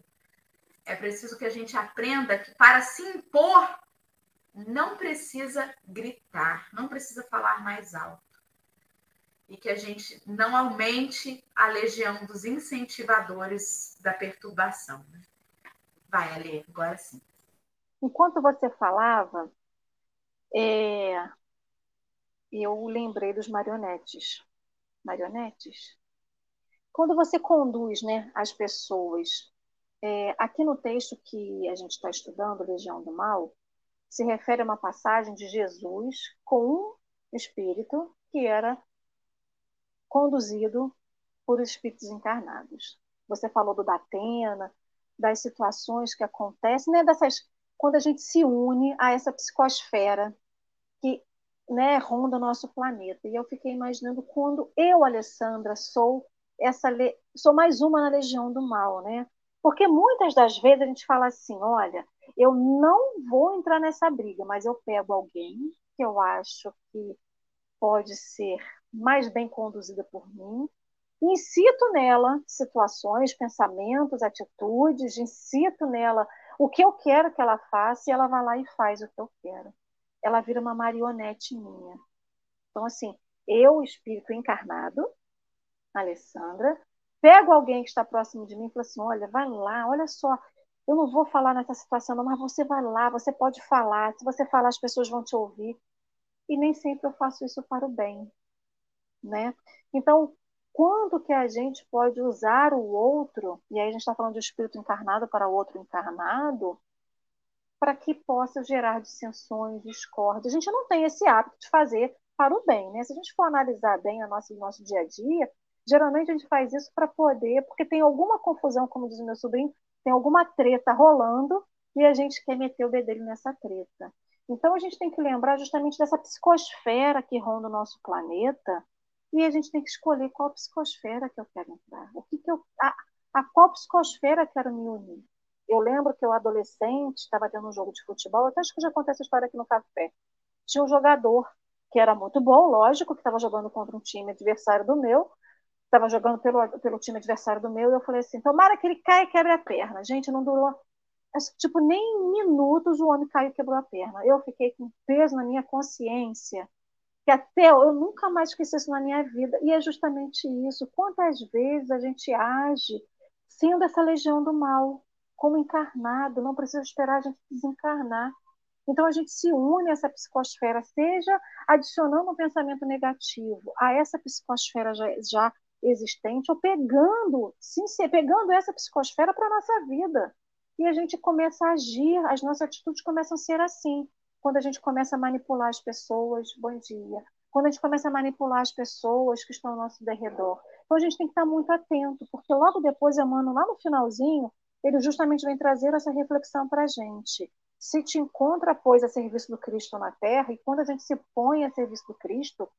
É preciso que a gente aprenda que para se impor não precisa gritar, não precisa falar mais alto e que a gente não aumente a legião dos incentivadores da perturbação. Vai, Ale, agora sim. Enquanto você falava, é... eu lembrei dos marionetes. Marionetes? Quando você conduz né, as pessoas, é... aqui no texto que a gente está estudando, Legião do Mal, se refere a uma passagem de Jesus com um espírito que era conduzido por espíritos encarnados. Você falou do Datena, das situações que acontecem, né, dessas quando a gente se une a essa psicosfera que né, ronda o nosso planeta. E eu fiquei imaginando quando eu, Alessandra, sou essa sou mais uma na legião do mal, né? Porque muitas das vezes a gente fala assim, olha, eu não vou entrar nessa briga, mas eu pego alguém que eu acho que pode ser mais bem conduzida por mim. Incito nela situações, pensamentos, atitudes, incito nela o que eu quero que ela faça e ela vai lá e faz o que eu quero. Ela vira uma marionete minha. Então, assim, eu, espírito encarnado, Alessandra, pego alguém que está próximo de mim e falo assim: olha, vai lá, olha só, eu não vou falar nessa situação, não, mas você vai lá, você pode falar. Se você falar, as pessoas vão te ouvir. E nem sempre eu faço isso para o bem, né? Então, quando que a gente pode usar o outro, e aí a gente está falando de espírito encarnado para outro encarnado, para que possa gerar dissensões, discórdia. A gente não tem esse hábito de fazer para o bem, né? Se a gente for analisar bem o nosso dia a dia, geralmente a gente faz isso para poder, porque tem alguma confusão, como diz o meu sobrinho, tem alguma treta rolando e a gente quer meter o bedelho nessa treta. Então a gente tem que lembrar justamente dessa psicosfera que ronda o nosso planeta, e a gente tem que escolher qual psicosfera que eu quero entrar. O que, que eu, a, a qual psicosfera quero me unir. Eu lembro que eu, adolescente, estava tendo um jogo de futebol, até acho que já contei essa história aqui no café. Tinha um jogador que era muito bom, lógico, que estava jogando contra um time adversário do meu, estava jogando pelo, pelo time adversário do meu, e eu falei assim: tomara que ele caia e quebre a perna. Gente, não durou, tipo, nem minutos o homem caiu e quebrou a perna. Eu fiquei com peso na minha consciência que até eu nunca mais esqueci isso na minha vida. E é justamente isso. Quantas vezes a gente age sendo essa legião do mal, como encarnado, não precisa esperar a gente desencarnar. Então a gente se une a essa psicosfera, seja adicionando um pensamento negativo a essa psicosfera já, já existente, ou pegando, sim, pegando essa psicosfera para a nossa vida. E a gente começa a agir, as nossas atitudes começam a ser assim quando a gente começa a manipular as pessoas, bom dia, quando a gente começa a manipular as pessoas que estão ao nosso derredor. Então a gente tem que estar muito atento, porque logo depois, Emmanuel, lá no finalzinho, ele justamente vem trazer essa reflexão para a gente. Se te encontra, pois, a serviço do Cristo na Terra, e quando a gente se põe a serviço do Cristo,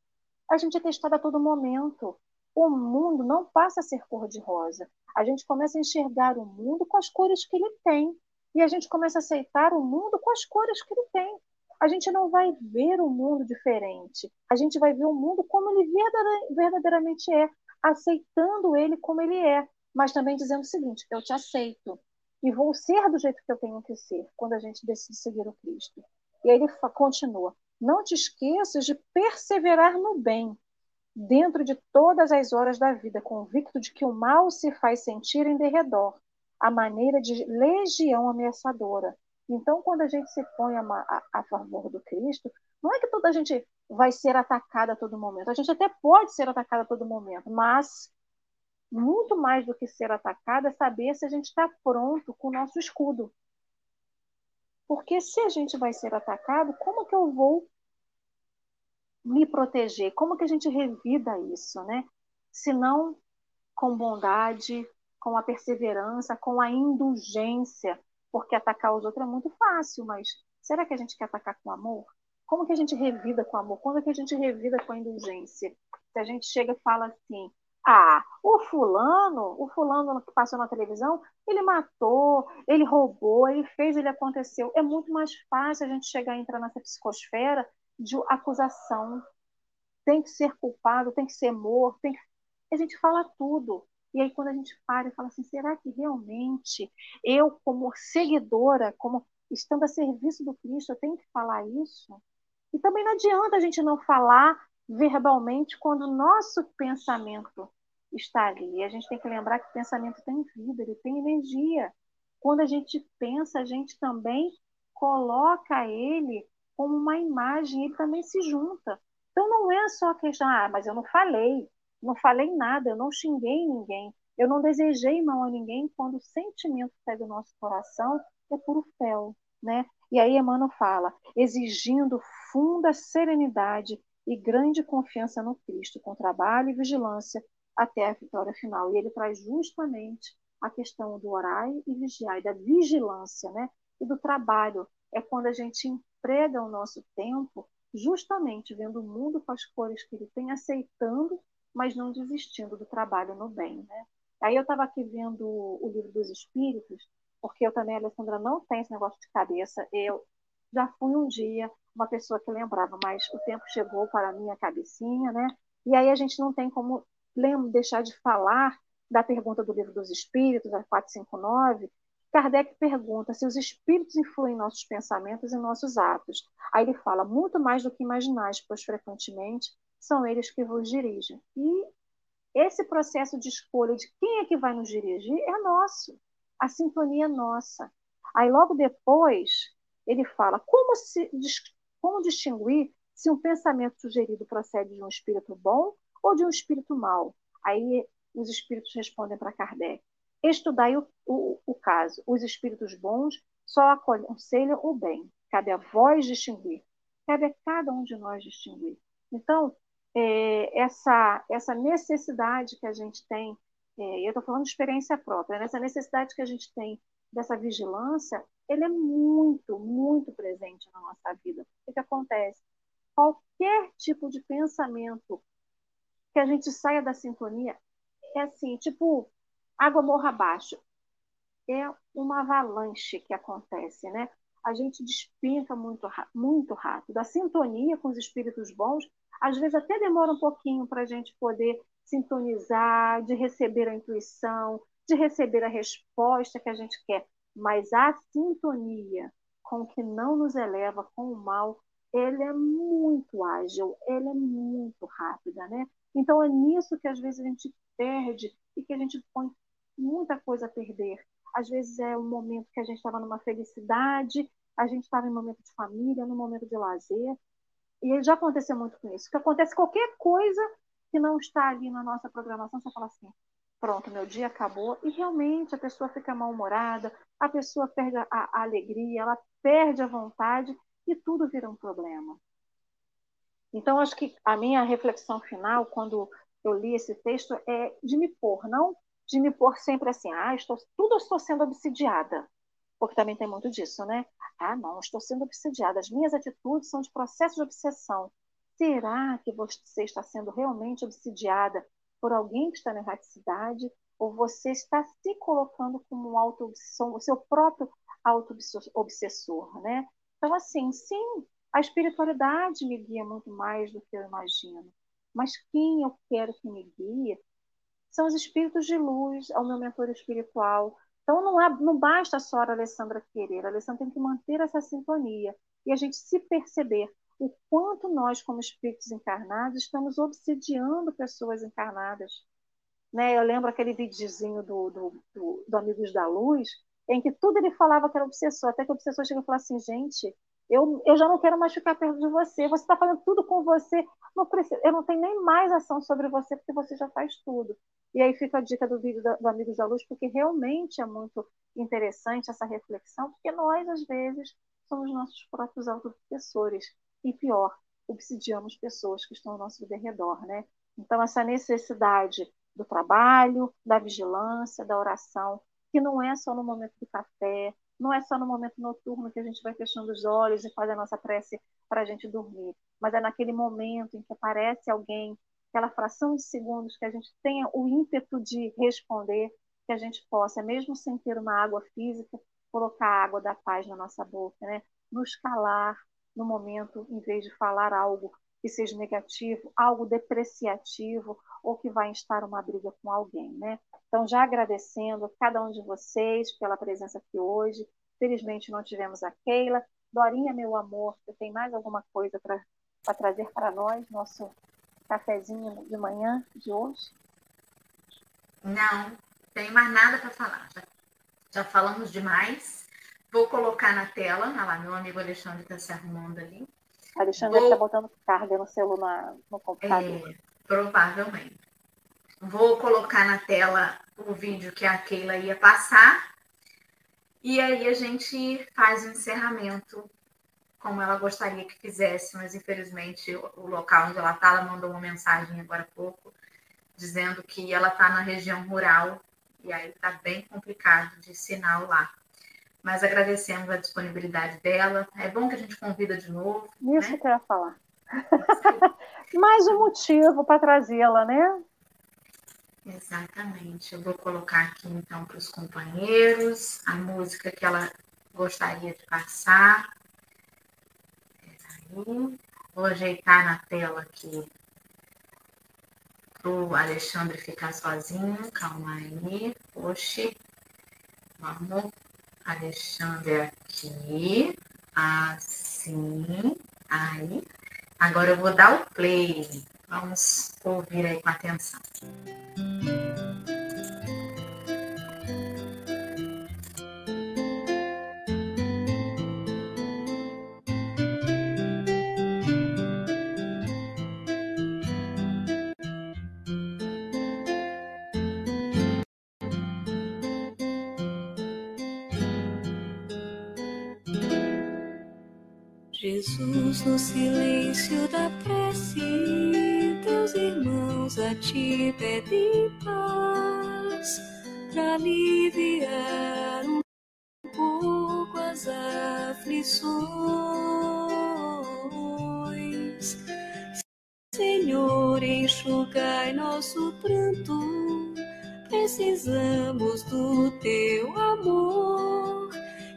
a gente é testado a todo momento. O mundo não passa a ser cor-de-rosa. A gente começa a enxergar o mundo com as cores que ele tem. E a gente começa a aceitar o mundo com as cores que ele tem a gente não vai ver o um mundo diferente. A gente vai ver o mundo como ele verdadeiramente é, aceitando ele como ele é, mas também dizendo o seguinte: eu te aceito e vou ser do jeito que eu tenho que ser quando a gente decide seguir o Cristo. E aí ele continua: não te esqueças de perseverar no bem, dentro de todas as horas da vida, convicto de que o mal se faz sentir em derredor, à maneira de legião ameaçadora, então, quando a gente se põe a, a, a, favor do Cristo, não é que toda a gente vai ser atacada a todo momento. A gente até pode ser atacada a todo momento, mas muito mais do que ser atacada é saber se a gente está pronto com o nosso escudo. Porque se a gente vai ser atacado, como que eu vou me proteger? Como que a gente revida isso, né? Se não com bondade, com a perseverança, com a indulgência, porque atacar os outros é muito fácil, mas será que a gente quer atacar com amor? Como que a gente revida com amor? Quando é que a gente revida com indulgência? Se a gente chega e fala assim, ah, o fulano, o fulano que passou na televisão, ele matou, ele roubou, ele fez, ele aconteceu. É muito mais fácil a gente chegar e entrar nessa psicosfera de acusação. Tem que ser culpado, tem que ser morto, tem que... a gente fala tudo. E aí, quando a gente para e fala assim, será que realmente eu, como seguidora, como estando a serviço do Cristo, eu tenho que falar isso? E também não adianta a gente não falar verbalmente quando o nosso pensamento está ali. A gente tem que lembrar que o pensamento tem vida, ele tem energia. Quando a gente pensa, a gente também coloca ele como uma imagem, ele também se junta. Então não é só a questão, ah, mas eu não falei não falei nada, eu não xinguei ninguém, eu não desejei mal a ninguém quando o sentimento que sai do nosso coração é puro fel, né? E aí Emmanuel fala, exigindo funda serenidade e grande confiança no Cristo, com trabalho e vigilância até a vitória final. E ele traz justamente a questão do orar e vigiar, e da vigilância, né? E do trabalho. É quando a gente emprega o nosso tempo justamente vendo o mundo com as cores que ele tem, aceitando mas não desistindo do trabalho no bem. Né? Aí eu estava aqui vendo o livro dos Espíritos, porque eu também, Alessandra, não tenho esse negócio de cabeça. Eu já fui um dia uma pessoa que lembrava, mas o tempo chegou para a minha cabecinha, né? E aí a gente não tem como deixar de falar da pergunta do livro dos Espíritos, a 459, Kardec pergunta se os espíritos influem em nossos pensamentos e nossos atos. Aí ele fala, muito mais do que imaginais, pois frequentemente são eles que vos dirigem. E esse processo de escolha de quem é que vai nos dirigir é nosso. A sintonia é nossa. Aí logo depois ele fala como, se, como distinguir se um pensamento sugerido procede de um espírito bom ou de um espírito mau. Aí os espíritos respondem para Kardec. Estudai o, o, o caso. Os espíritos bons só aconselham o bem. Cabe a vós distinguir. Cabe a cada um de nós distinguir. Então, é, essa, essa necessidade que a gente tem, é, eu estou falando de experiência própria, né? essa necessidade que a gente tem dessa vigilância, ele é muito, muito presente na nossa vida. O que acontece? Qualquer tipo de pensamento que a gente saia da sintonia é assim, tipo água morra abaixo. É uma avalanche que acontece, né? A gente despenca muito, muito rápido. A sintonia com os espíritos bons às vezes até demora um pouquinho para a gente poder sintonizar, de receber a intuição, de receber a resposta que a gente quer. Mas a sintonia com o que não nos eleva, com o mal, ele é muito ágil, ele é muito rápida, né? Então é nisso que às vezes a gente perde e que a gente põe muita coisa a perder. Às vezes é um momento que a gente estava numa felicidade, a gente estava em momento de família, num momento de lazer, e já aconteceu muito com isso, que acontece qualquer coisa que não está ali na nossa programação, você fala assim, pronto, meu dia acabou, e realmente a pessoa fica mal-humorada, a pessoa perde a, a, alegria, ela perde a vontade e tudo vira um problema. Então, acho que a minha reflexão final, quando eu li esse texto, é de me pôr, não de me pôr sempre assim, ah, estou, tudo estou sendo obsidiada porque também tem muito disso, né? Ah, não, estou sendo obsediada, as minhas atitudes são de processo de obsessão. Será que você está sendo realmente obsidiada por alguém que está na erraticidade? Ou você está se colocando como um auto o seu próprio auto-obsessor, né? Então, assim, sim, a espiritualidade me guia muito mais do que eu imagino. Mas quem eu quero que me guie são os espíritos de luz, é o meu mentor espiritual, então, não, é, não basta só a Alessandra querer, a Alessandra tem que manter essa sintonia e a gente se perceber o quanto nós, como espíritos encarnados, estamos obsediando pessoas encarnadas. Né? Eu lembro aquele videozinho do, do, do, do Amigos da Luz, em que tudo ele falava que era obsessor, até que o obsessor chega e fala assim, gente, eu, eu já não quero mais ficar perto de você, você está fazendo tudo com você, não eu não tenho nem mais ação sobre você, porque você já faz tudo. E aí fica a dica do vídeo do Amigos da Luz, porque realmente é muito interessante essa reflexão, porque nós, às vezes, somos nossos próprios autoprofessores. E pior, obsidiamos pessoas que estão ao nosso redor, né? Então, essa necessidade do trabalho, da vigilância, da oração, que não é só no momento do café, não é só no momento noturno que a gente vai fechando os olhos e faz a nossa prece para a gente dormir, mas é naquele momento em que aparece alguém aquela fração de segundos que a gente tenha o ímpeto de responder, que a gente possa, mesmo sem ter uma água física, colocar a água da paz na nossa boca, né? nos calar no momento, em vez de falar algo que seja negativo, algo depreciativo ou que vai instar uma briga com alguém, né? Então, já agradecendo a cada um de vocês pela presença aqui hoje. Felizmente não tivemos a Keila. Dorinha, meu amor, você tem mais alguma coisa para trazer para nós, nosso cafezinho de manhã de hoje? Não, tem mais nada para falar. Já, já, falamos demais. Vou colocar na tela. Olha lá, meu amigo Alexandre está se arrumando ali. Alexandre está botando carga no celular, no computador. É, provavelmente. Vou colocar na tela o vídeo que a Keila ia passar. E aí a gente faz o encerramento como ela gostaria que fizesse, mas infelizmente o local onde ela está, ela mandou uma mensagem agora há pouco, dizendo que ela está na região rural e aí está bem complicado de sinal lá. Mas agradecemos a disponibilidade dela. É bom que a gente convida de novo. Isso né? que eu ia falar. Mais um motivo para trazê-la, né? Exatamente. Eu vou colocar aqui então para os companheiros a música que ela gostaria de passar. Vou ajeitar na tela aqui para o Alexandre ficar sozinho. Calma aí. Oxi. Vamos. Alexandre aqui. Assim. Aí. Agora eu vou dar o play. Vamos ouvir aí com atenção. Jesus no silêncio da prece ti pedem paz para aliviar um pouco as aflições. Senhor, enxugai nosso pranto, precisamos do teu amor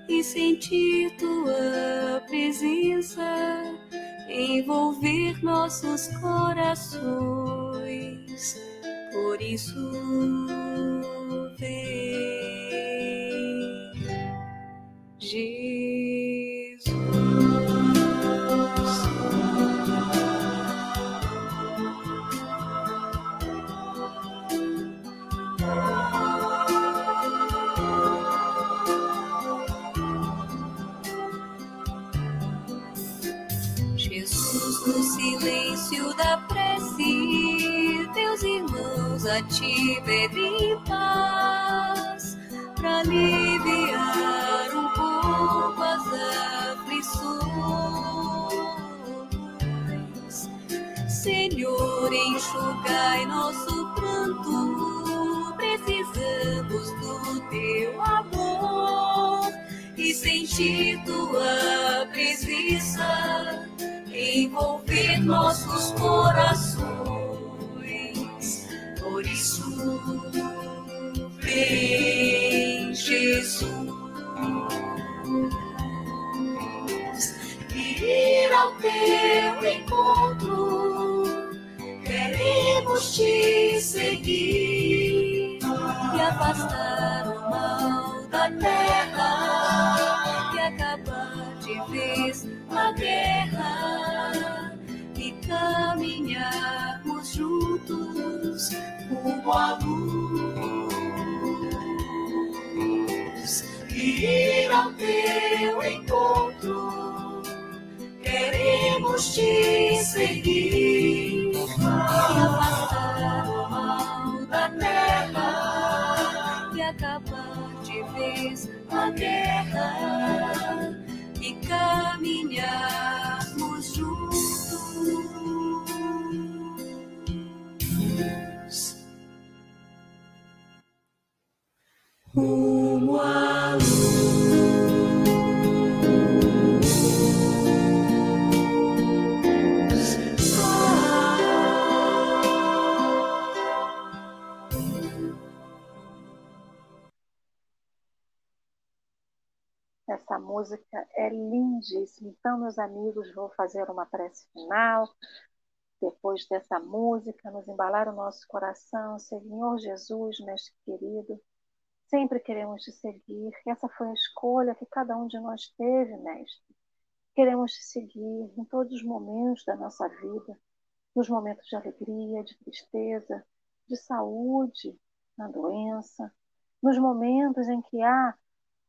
e sentir tua presença envolver nossos corações. Por isso, vem, Jesus. Ti pedem paz para aliviar um pouco as aflições. Senhor, enxugai nosso pranto, precisamos do teu amor e sentir tua presença envolver nossos corações. Vem Jesus. Ir ao teu encontro, queremos te seguir e afastar o mal da terra e acabar de vez a guerra e caminharmos juntos rumo à luz e ir ao teu encontro. Queremos te seguir e afastar o mal da terra e acabar de vez a guerra e caminharmos música é lindíssima. Então, meus amigos, vou fazer uma prece final. Depois dessa música, nos embalar o nosso coração. Senhor Jesus, mestre querido, sempre queremos te seguir. Essa foi a escolha que cada um de nós teve, mestre. Queremos te seguir em todos os momentos da nossa vida, nos momentos de alegria, de tristeza, de saúde, na doença, nos momentos em que há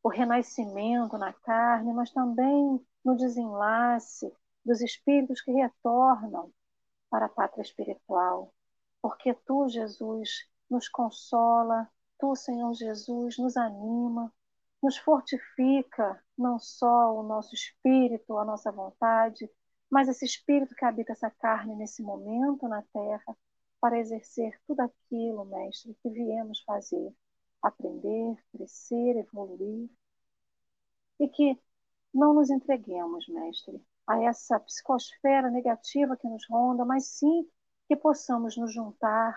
o renascimento na carne, mas também no desenlace dos espíritos que retornam para a pátria espiritual. Porque tu, Jesus, nos consola, tu, Senhor Jesus, nos anima, nos fortifica não só o nosso espírito, a nossa vontade, mas esse espírito que habita essa carne nesse momento na terra, para exercer tudo aquilo, Mestre, que viemos fazer aprender, crescer, evoluir. E que não nos entreguemos, mestre, a essa psicosfera negativa que nos ronda, mas sim que possamos nos juntar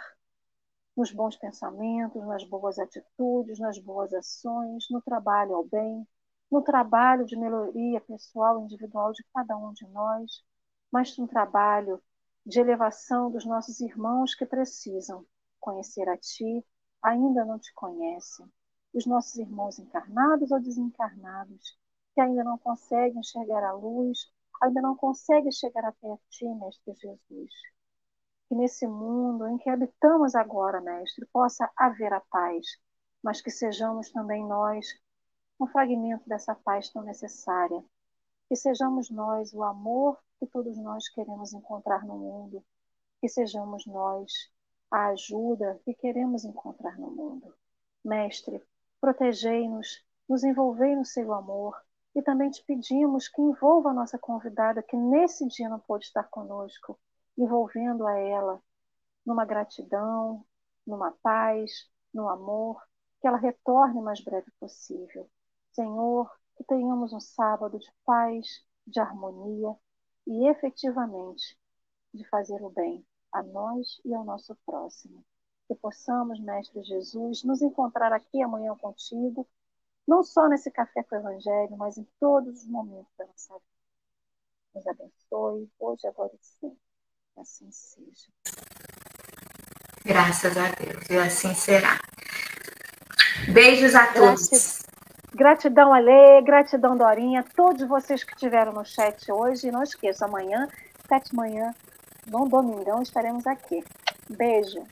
nos bons pensamentos, nas boas atitudes, nas boas ações, no trabalho ao bem, no trabalho de melhoria pessoal individual de cada um de nós, mas no trabalho de elevação dos nossos irmãos que precisam conhecer a Ti ainda não te conhecem, os nossos irmãos encarnados ou desencarnados, que ainda não conseguem enxergar a luz, ainda não conseguem chegar até a Ti, Mestre Jesus. Que nesse mundo em que habitamos agora, Mestre, possa haver a paz, mas que sejamos também nós um fragmento dessa paz tão necessária. Que sejamos nós o amor que todos nós queremos encontrar no mundo. Que sejamos nós a ajuda que queremos encontrar no mundo. Mestre, protegei-nos, nos envolvei no seu amor E também te pedimos que envolva a nossa convidada, que nesse dia não pôde estar conosco, envolvendo a ela numa gratidão, numa paz, no amor, que ela retorne o mais breve possível. Senhor, que tenhamos um sábado de paz, de harmonia e efetivamente de fazer o bem a nós e ao nosso próximo. Que possamos, Mestre Jesus, nos encontrar aqui amanhã contigo, não só nesse café com o Evangelho, mas em todos os momentos da nossa vida. Nos abençoe, hoje, agora e sempre. Assim seja. Graças a Deus, e assim será. Beijos a todos. Gratidão, Ale, gratidão, Dorinha, todos vocês que estiveram no chat hoje. E não esqueça, amanhã, sete da manhã, no Domingão, estaremos aqui. Beijo.